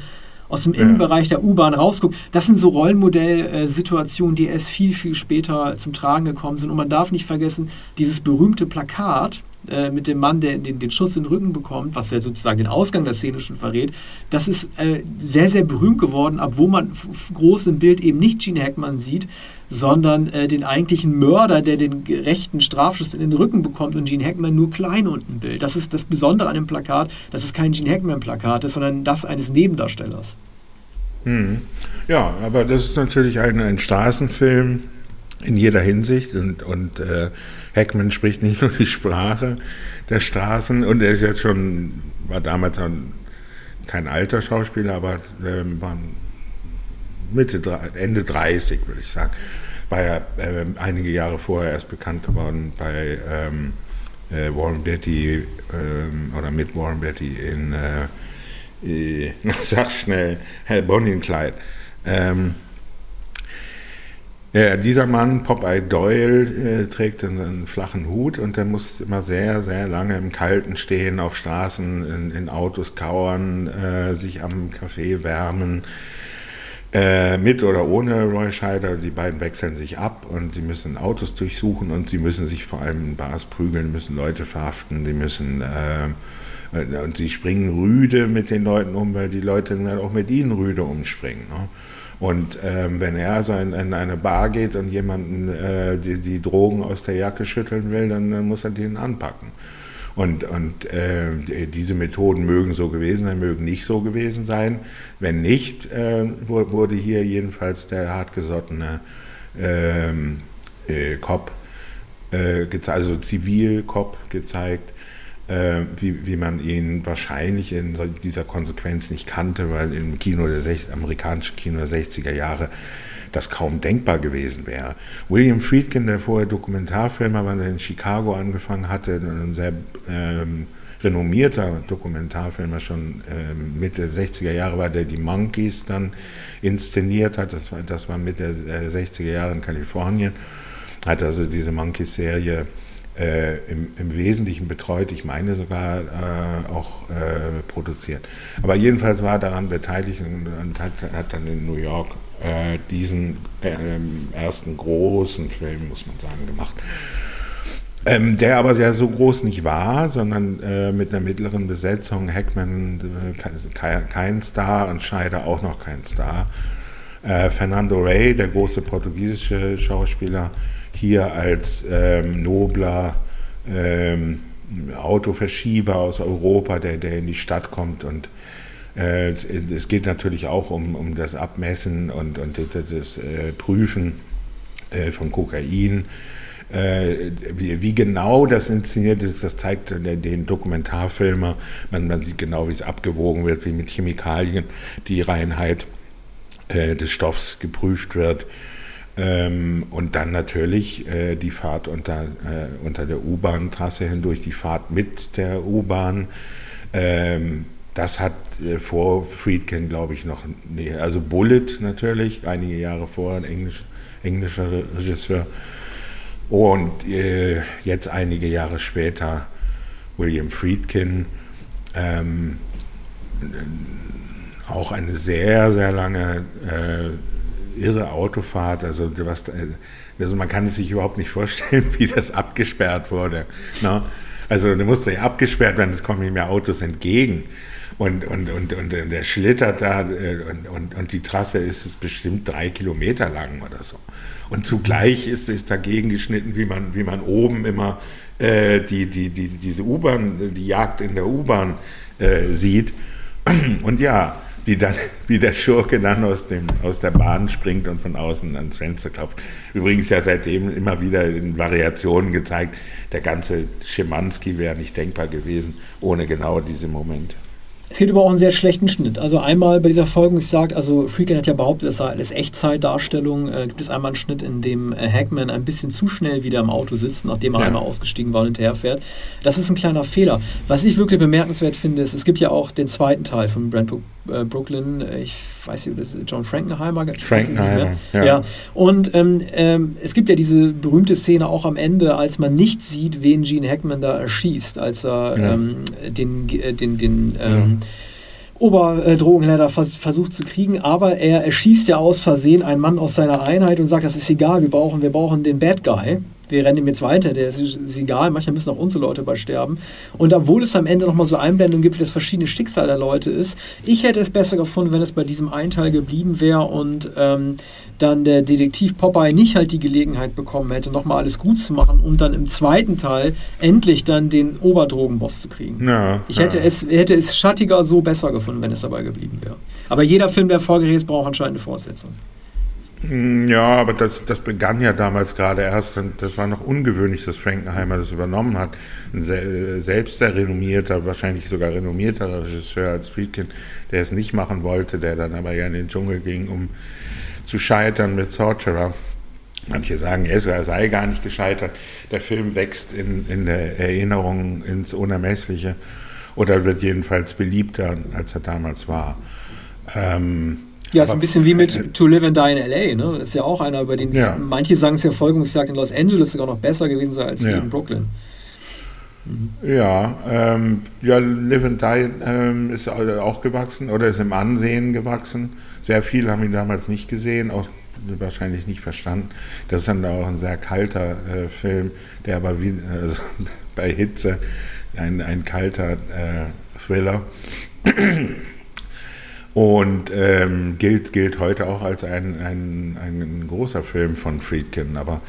aus dem. Innenbereich der U-Bahn rausguckt. Das sind so Rollenmodell-Situationen, die erst viel, viel später zum Tragen gekommen sind. Und man darf nicht vergessen, dieses berühmte Plakat, äh, mit dem Mann, der den, den Schuss in den Rücken bekommt, was ja sozusagen den Ausgang der Szene schon verrät, das ist äh, sehr, sehr berühmt geworden, obwohl man groß im Bild eben nicht Gene Hackman sieht, sondern äh, den eigentlichen Mörder, der den gerechten Strafschuss in den Rücken bekommt und Gene Hackman nur klein unten Bild. Das ist das Besondere an dem Plakat, dass es kein Gene Hackman-Plakat ist, sondern das eines Nebendarstellers. Hm. Ja, aber das ist natürlich ein, ein Straßenfilm in jeder Hinsicht und, und äh, Hackman spricht nicht nur die Sprache der Straßen und er ist jetzt schon, war damals kein alter Schauspieler, aber äh, war Mitte, Ende 30, würde ich sagen. War ja äh, einige Jahre vorher erst bekannt geworden bei ähm, äh, Warren Beatty ähm, oder mit Warren Beatty in, äh, äh sag schnell, Bonnie und Clyde. Ähm, ja, dieser Mann, Popeye Doyle, äh, trägt einen, einen, flachen Hut und der muss immer sehr, sehr lange im Kalten stehen, auf Straßen, in, in Autos kauern, äh, sich am Café wärmen. Äh, mit oder ohne Roy Scheider, die beiden wechseln sich ab und sie müssen Autos durchsuchen und sie müssen sich vor allem in Bars prügeln, müssen Leute verhaften, sie müssen äh, und sie springen rüde mit den Leuten um, weil die Leute dann auch mit ihnen rüde umspringen. Ne? Und ähm, wenn er also in, in, eine Bar geht und jemanden äh, die, die, Drogen aus der Jacke schütteln will, dann, dann muss er den anpacken. Und, und äh, diese Methoden mögen so gewesen sein, mögen nicht so gewesen sein. Wenn nicht, äh, wurde hier jedenfalls der hartgesottene ähm, äh, Cop, äh, also Zivil-Cop gezeigt, äh, wie, wie man ihn wahrscheinlich in dieser Konsequenz nicht kannte, weil im Kino der amerikanischen Kino der 60er Jahre das kaum denkbar gewesen wäre. William Friedkin, der vorher Dokumentarfilmer war, der in Chicago angefangen hatte, ein sehr ähm, renommierter Dokumentarfilmer schon ähm, Mitte 60er Jahre war, der die Monkeys dann inszeniert hat. Das war, das war Mitte der 60er Jahre in Kalifornien. Hat also diese Monkeys-Serie äh, im, im, Wesentlichen betreut, ich meine sogar äh, auch äh, produziert. Aber jedenfalls war daran beteiligt und, und hat, hat, dann in New York äh, diesen ähm, ersten großen Film, muss man sagen, gemacht. Ähm, der aber sehr so groß nicht war, sondern äh, mit einer mittleren Besetzung. Hackman äh, kein Star und Scheider auch noch kein Star. Fernando Rey, der große portugiesische Schauspieler, hier als ähm, nobler ähm, Autoverschieber aus Europa, der, der in die Stadt kommt und äh, es, es, geht natürlich auch um, um das Abmessen und, und das, äh, Prüfen äh, von Kokain. Äh, wie, genau das inszeniert ist, das zeigt den Dokumentarfilmer. Man, man sieht genau, wie es abgewogen wird, wie mit Chemikalien die Reinheit äh, des Stoffs geprüft wird. Ähm, und dann natürlich äh, die Fahrt unter, äh, unter der U-Bahn-Trasse hindurch, die Fahrt mit der U-Bahn. Ähm, das hat äh, vor Friedkin, glaube ich, noch, nee, also Bullet natürlich, einige Jahre vorher, ein Englisch, englischer Regisseur. Und äh, jetzt einige Jahre später William Friedkin. Ähm, auch eine sehr, sehr lange äh, irre Autofahrt. Also, was, also man kann es sich überhaupt nicht vorstellen, wie das abgesperrt wurde. Ne? Also da musste ja abgesperrt werden, es kommen ihm ja Autos entgegen. Und, und, und, und der schlittert da äh, und, und, und die Trasse ist bestimmt drei Kilometer lang oder so. Und zugleich ist es dagegen geschnitten, wie man, wie man oben immer äh, die, die, die, diese U-Bahn, die Jagd in der U-Bahn äh, sieht. Und ja, wie, dann, wie der Schurke dann aus, dem, aus der Bahn springt und von außen ans Fenster klopft. Übrigens ja seitdem immer wieder in Variationen gezeigt, der ganze Schimanski wäre nicht denkbar gewesen ohne genau diese Momente. Es gibt aber auch einen sehr schlechten Schnitt. Also einmal bei dieser Folge gesagt, also Freakin hat ja behauptet, es sei alles Echtzeitdarstellung. Äh, gibt es einmal einen Schnitt, in dem äh, Hackman ein bisschen zu schnell wieder im Auto sitzt, nachdem er ja. einmal ausgestiegen war und hinterherfährt. Das ist ein kleiner Fehler. Was ich wirklich bemerkenswert finde, ist, es gibt ja auch den zweiten Teil von Brentwood äh, Brooklyn, ich weiß nicht, das ist John Frankenheimer. Frankenheimer, ja. ja. Und ähm, ähm, es gibt ja diese berühmte Szene auch am Ende, als man nicht sieht, wen Gene Hackman da erschießt, als er ja. ähm, den, äh, den, den ähm, Oberdrogenhändler vers versucht zu kriegen, aber er erschießt ja aus Versehen einen Mann aus seiner Einheit und sagt, das ist egal, wir brauchen, wir brauchen den Bad Guy. Wir rennen jetzt weiter, der ist, ist egal, manchmal müssen auch unsere Leute bei sterben. Und obwohl es am Ende nochmal so Einblendungen gibt, wie das verschiedene Schicksal der Leute ist, ich hätte es besser gefunden, wenn es bei diesem einen Teil geblieben wäre und ähm, dann der Detektiv Popeye nicht halt die Gelegenheit bekommen hätte, nochmal alles gut zu machen, um dann im zweiten Teil endlich dann den Oberdrogenboss zu kriegen. Ja, ich hätte, ja. es, hätte es schattiger so besser gefunden, wenn es dabei geblieben wäre. Aber jeder Film, der ist, braucht anscheinend eine Fortsetzung. Mm, Ja, aber das, das begann ja damals gerade erst und das war noch ungewöhnlich, dass Frankenheimer das übernommen hat. Ein sehr, selbst sehr renommierter, wahrscheinlich sogar renommierter Regisseur als Friedkin, der es nicht machen wollte, der dann aber ja in den Dschungel ging, um zu scheitern mit Sorcerer. Manche sagen, er sei gar nicht gescheitert. Der Film wächst in, in der Erinnerung ins Unermessliche oder wird jedenfalls beliebter, als er damals war. Ähm, Ja, so aber- ein bisschen wie mit To Live and Die in L.A., ne? Das ist ja auch einer, über den Ja. manche sagen, es ja Folgungsjagd in Los Angeles sogar noch besser gewesen sei als die Ja. in Brooklyn. Ja, ähm, ja, Live and Die ähm, ist auch gewachsen oder ist im Ansehen gewachsen. Sehr viele haben ihn damals nicht gesehen, auch wahrscheinlich nicht verstanden. Das ist dann auch ein sehr kalter äh, Film, der aber wie also bei Hitze ein, ein kalter äh, Thriller. Und ähm, gilt, gilt heute auch als ein, ein, ein großer Film von Friedkin. Aber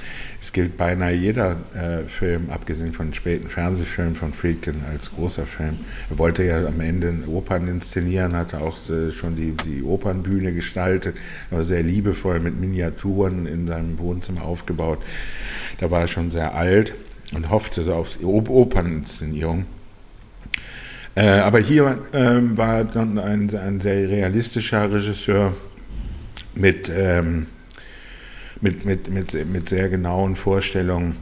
es gilt beinahe jeder äh, Film, abgesehen von späten Fernsehfilmen von Friedkin, als großer Film. Er wollte ja am Ende Opern inszenieren, hatte auch äh, schon die, die Opernbühne gestaltet, aber sehr liebevoll mit Miniaturen in seinem Wohnzimmer aufgebaut. Da war er schon sehr alt und hoffte so auf Op Operninszenierung. Äh, aber hier ähm, war dann ein, ein sehr realistischer Regisseur mit, ähm, mit, mit, mit, mit sehr genauen Vorstellungen,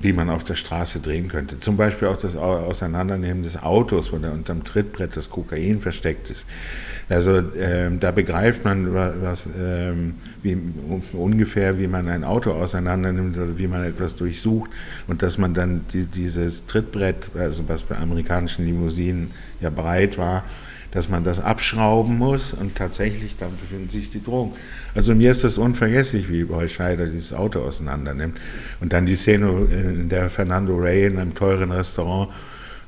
wie man auf der Straße drehen könnte. Zum Beispiel auch das Au- Auseinandernehmen des Autos, wo da unterm Trittbrett das Kokain versteckt ist. Also ähm, da begreift man wa- was, ähm, wie, un- ungefähr, wie man ein Auto auseinandernimmt oder wie man etwas durchsucht und dass man dann die, dieses Trittbrett, also was bei amerikanischen Limousinen ja breit war, dass man das abschrauben muss und tatsächlich dann befinden sich die Drogen. Also mir ist das unvergesslich, wie Roy Scheider dieses Auto auseinandernimmt. Und dann die Szene, in der Fernando Rey in einem teuren Restaurant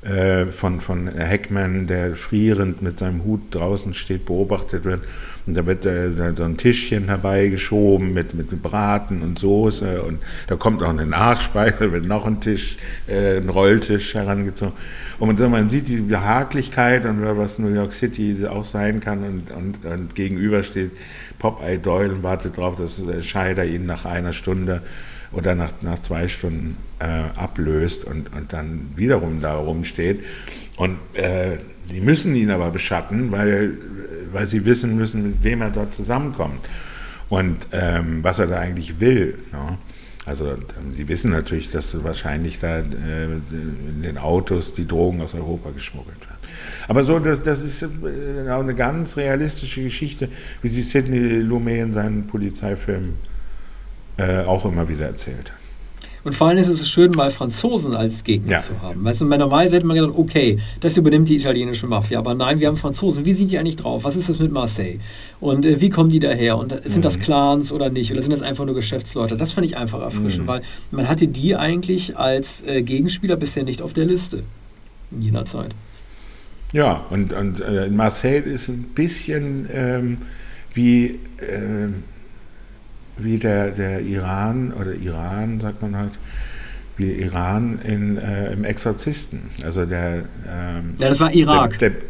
äh, von, von Heckman, der frierend mit seinem Hut draußen steht, beobachtet wird. Und da wird äh, so ein Tischchen herbeigeschoben mit, mit Braten und Soße und da kommt auch eine Nachspeise, wird noch ein Tisch, äh, ein Rolltisch herangezogen. Und man sieht die Behaglichkeit und was New York City auch sein kann und, und, und gegenüber steht Popeye Doyle und wartet darauf, dass äh, Scheider ihn nach einer Stunde oder nach, nach zwei Stunden äh, ablöst und, und dann wiederum da rumsteht. Und äh, die müssen ihn aber beschatten, weil, weil sie wissen müssen, mit wem er dort zusammenkommt und ähm, was er da eigentlich will. Ne? Also ähm, sie wissen natürlich, dass wahrscheinlich da äh, in den Autos die Drogen aus Europa geschmuggelt werden. Aber so, das, das ist äh, eine ganz realistische Geschichte, wie sie Sidney Lumet in seinen Polizeifilmen äh, auch immer wieder erzählt. Und vor allem ist es schön, mal Franzosen als Gegner Ja. zu haben. Weißt du, normalerweise hätte man gedacht, okay, das übernimmt die italienische Mafia. Aber nein, wir haben Franzosen. Wie sind die eigentlich drauf? Was ist das mit Marseille? Und äh, wie kommen die daher? Und sind Mhm. das Clans oder nicht? Oder sind das einfach nur Geschäftsleute? Das fand ich einfach erfrischend, Mhm. weil man hatte die eigentlich als äh, Gegenspieler bisher nicht auf der Liste. In jener Zeit. Ja, und, und äh, Marseille ist ein bisschen ähm, wie, ähm, wie der, der Iran oder Iran, sagt man halt, wie Iran in, äh, im Exorzisten. Also der. Ähm, Ja, das war Irak. Der, der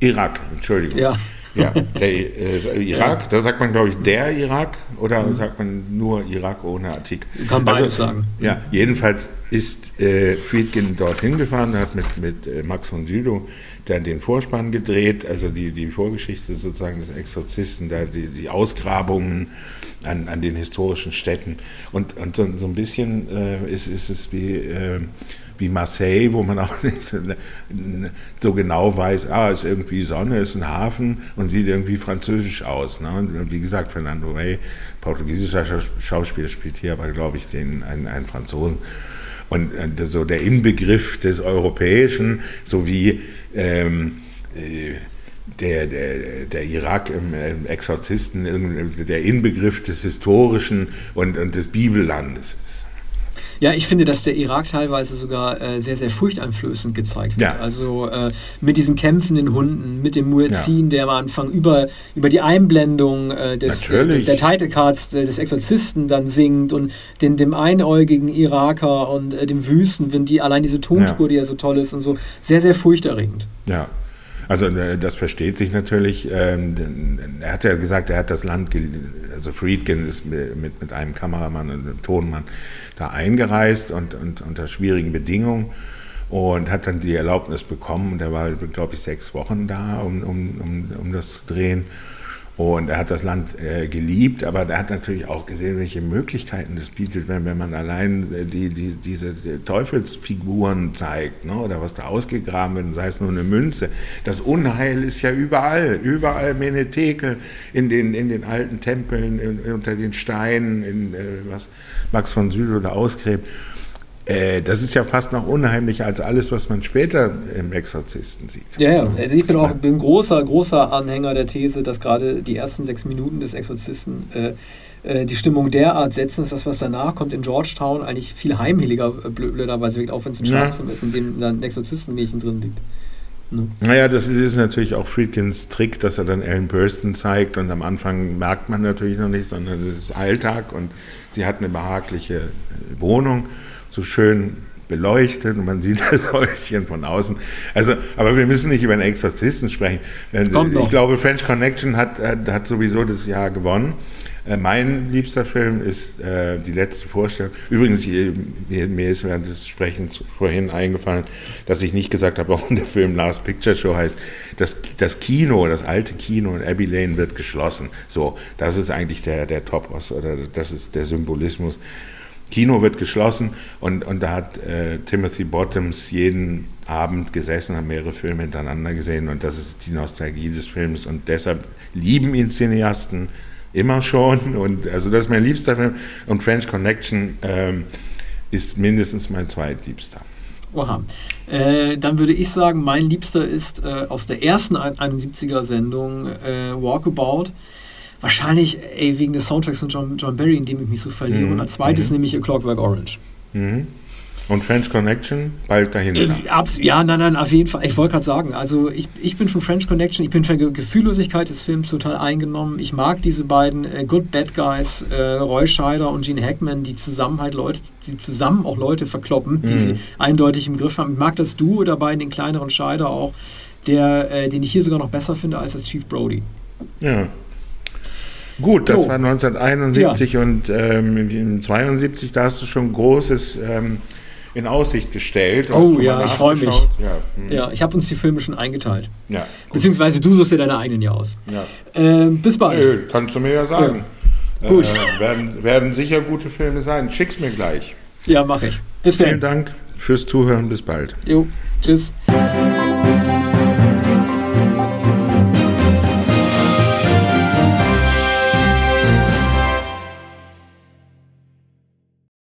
Irak, Entschuldigung. Ja. Ja, der äh, Irak, da sagt man, glaube ich, der Irak oder sagt man nur Irak ohne Artikel? Kann beides sagen. Ja, jedenfalls ist äh, Friedkin dorthin gefahren, hat mit, mit äh, Max von Südow dann den Vorspann gedreht, also die, die Vorgeschichte sozusagen des Exorzisten, da die, die Ausgrabungen an, an den historischen Städten. Und, und so, so ein bisschen äh, ist, ist es wie, äh, wie Marseille, wo man auch nicht so, genau weiß, ah, ist irgendwie Sonne, ist ein Hafen und sieht irgendwie französisch aus. Ne? Und wie gesagt, Fernando Rey, portugiesischer Schaus- Schauspieler, spielt hier aber, glaube ich, den, einen, einen Franzosen. Und äh, so der Inbegriff des Europäischen, sowie ähm, äh, der, der, der Irak im, im Exorzisten, der Inbegriff des Historischen und, und des Bibellandes ist. Ja, ich finde, dass der Irak teilweise sogar äh, sehr, sehr furchteinflößend gezeigt wird. Ja. Also äh, mit diesen kämpfenden Hunden, mit dem Muezzin, Ja. der am Anfang über, über die Einblendung äh, des, Natürlich. der, der Title Cards äh, des Exorzisten dann singt und den, dem einäugigen Iraker und äh, dem Wüstenwind, die allein diese Tonspur, Ja. die ja so toll ist und so, sehr, sehr furchterregend. Ja. Also äh, das versteht sich natürlich. Ähm, er hat ja gesagt, er hat das Land, also Friedkin ist mit, mit mit einem Kameramann und einem Tonmann da eingereist und, und unter schwierigen Bedingungen und hat dann die Erlaubnis bekommen. Und er war, glaube ich, sechs Wochen da, um, um, um, um das zu drehen. Und er hat das Land äh, geliebt, aber er hat natürlich auch gesehen, welche Möglichkeiten das bietet, wenn, wenn man allein äh, die, die, diese Teufelsfiguren zeigt, ne, oder was da ausgegraben wird, sei es nur eine Münze. Das Unheil ist ja überall, überall Menetekel, in den, in den alten Tempeln, in, unter den Steinen, in, äh, was Max von Südow da ausgräbt. Äh, das ist ja fast noch unheimlicher als alles, was man später im Exorzisten sieht. Ja, ja. Also ich bin auch bin großer, großer Anhänger der These, dass gerade die ersten sechs Minuten des Exorzisten äh, äh, die Stimmung derart setzen, dass das, was danach kommt in Georgetown, eigentlich viel heimheliger äh, blö- blöderweise wirkt, auch wenn es ein Ja. Schlafzimmer ist, in dem dann ein Exorzistenmädchen drin liegt. Ne? Naja, das ist, natürlich auch Friedkins Trick, dass er dann Ellen Burstyn zeigt und am Anfang merkt man natürlich noch nicht, sondern es ist Alltag und sie hat eine behagliche Wohnung, so schön beleuchtet und man sieht das Häuschen von außen. Also, aber wir müssen nicht über den Exorzisten sprechen. Äh. Ich glaube, French Connection hat, hat, hat sowieso das Jahr gewonnen. Äh, Mein liebster Film ist äh, die letzte Vorstellung. Übrigens, äh, mir, mir ist während des Sprechens vorhin eingefallen, dass ich nicht gesagt habe, warum der Film Last Picture Show heißt. Das, das Kino, das alte Kino in Abbey Lane wird geschlossen. So, das ist eigentlich der, der Topos oder das ist der Symbolismus. Kino wird geschlossen und, und da hat äh, Timothy Bottoms jeden Abend gesessen, hat mehrere Filme hintereinander gesehen und das ist die Nostalgie des Films und deshalb lieben ihn Cineasten immer schon und also das ist mein liebster Film und French Connection ähm, ist mindestens mein zweitliebster. Oha. Äh, dann würde ich sagen, mein Liebster ist äh, aus der ersten 71er-Sendung äh, Walkabout. Wahrscheinlich ey, wegen des Soundtracks von John, John Barry, in dem ich mich so verliere. Mhm. Und als zweites Mhm. nämlich A Clockwork Orange. Mhm. Und French Connection bald dahinter. Äh, ja, nein, nein, auf jeden Fall. Ich wollte gerade sagen, also ich, ich bin von French Connection, ich bin von der Ge- Gefühllosigkeit des Films total eingenommen. Ich mag diese beiden äh, Good Bad Guys, äh, Roy Scheider und Gene Hackman, die zusammen halt Leute, die zusammen auch Leute verkloppen, die Mhm. sie eindeutig im Griff haben. Ich mag das Duo dabei, den kleineren Scheider auch, der, äh, den ich hier sogar noch besser finde als das Chief Brody. Ja. Gut, das Jo. war 1971 und ähm, im 72, da hast du schon Großes ähm, in Aussicht gestellt. Oh, ja, ich freu mich. Ja, hm. Ja, ich habe uns die Filme schon eingeteilt. ja. gut. Beziehungsweise du suchst dir deine eigenen ja aus. ja. Ähm, bis bald. Nö, kannst du mir ja sagen. Gut. Äh, werden, werden sicher gute Filme sein. Schick's mir gleich. Ja, mache ich. Bis Vielen dann. Dank fürs Zuhören. Bis bald. Jo, tschüss.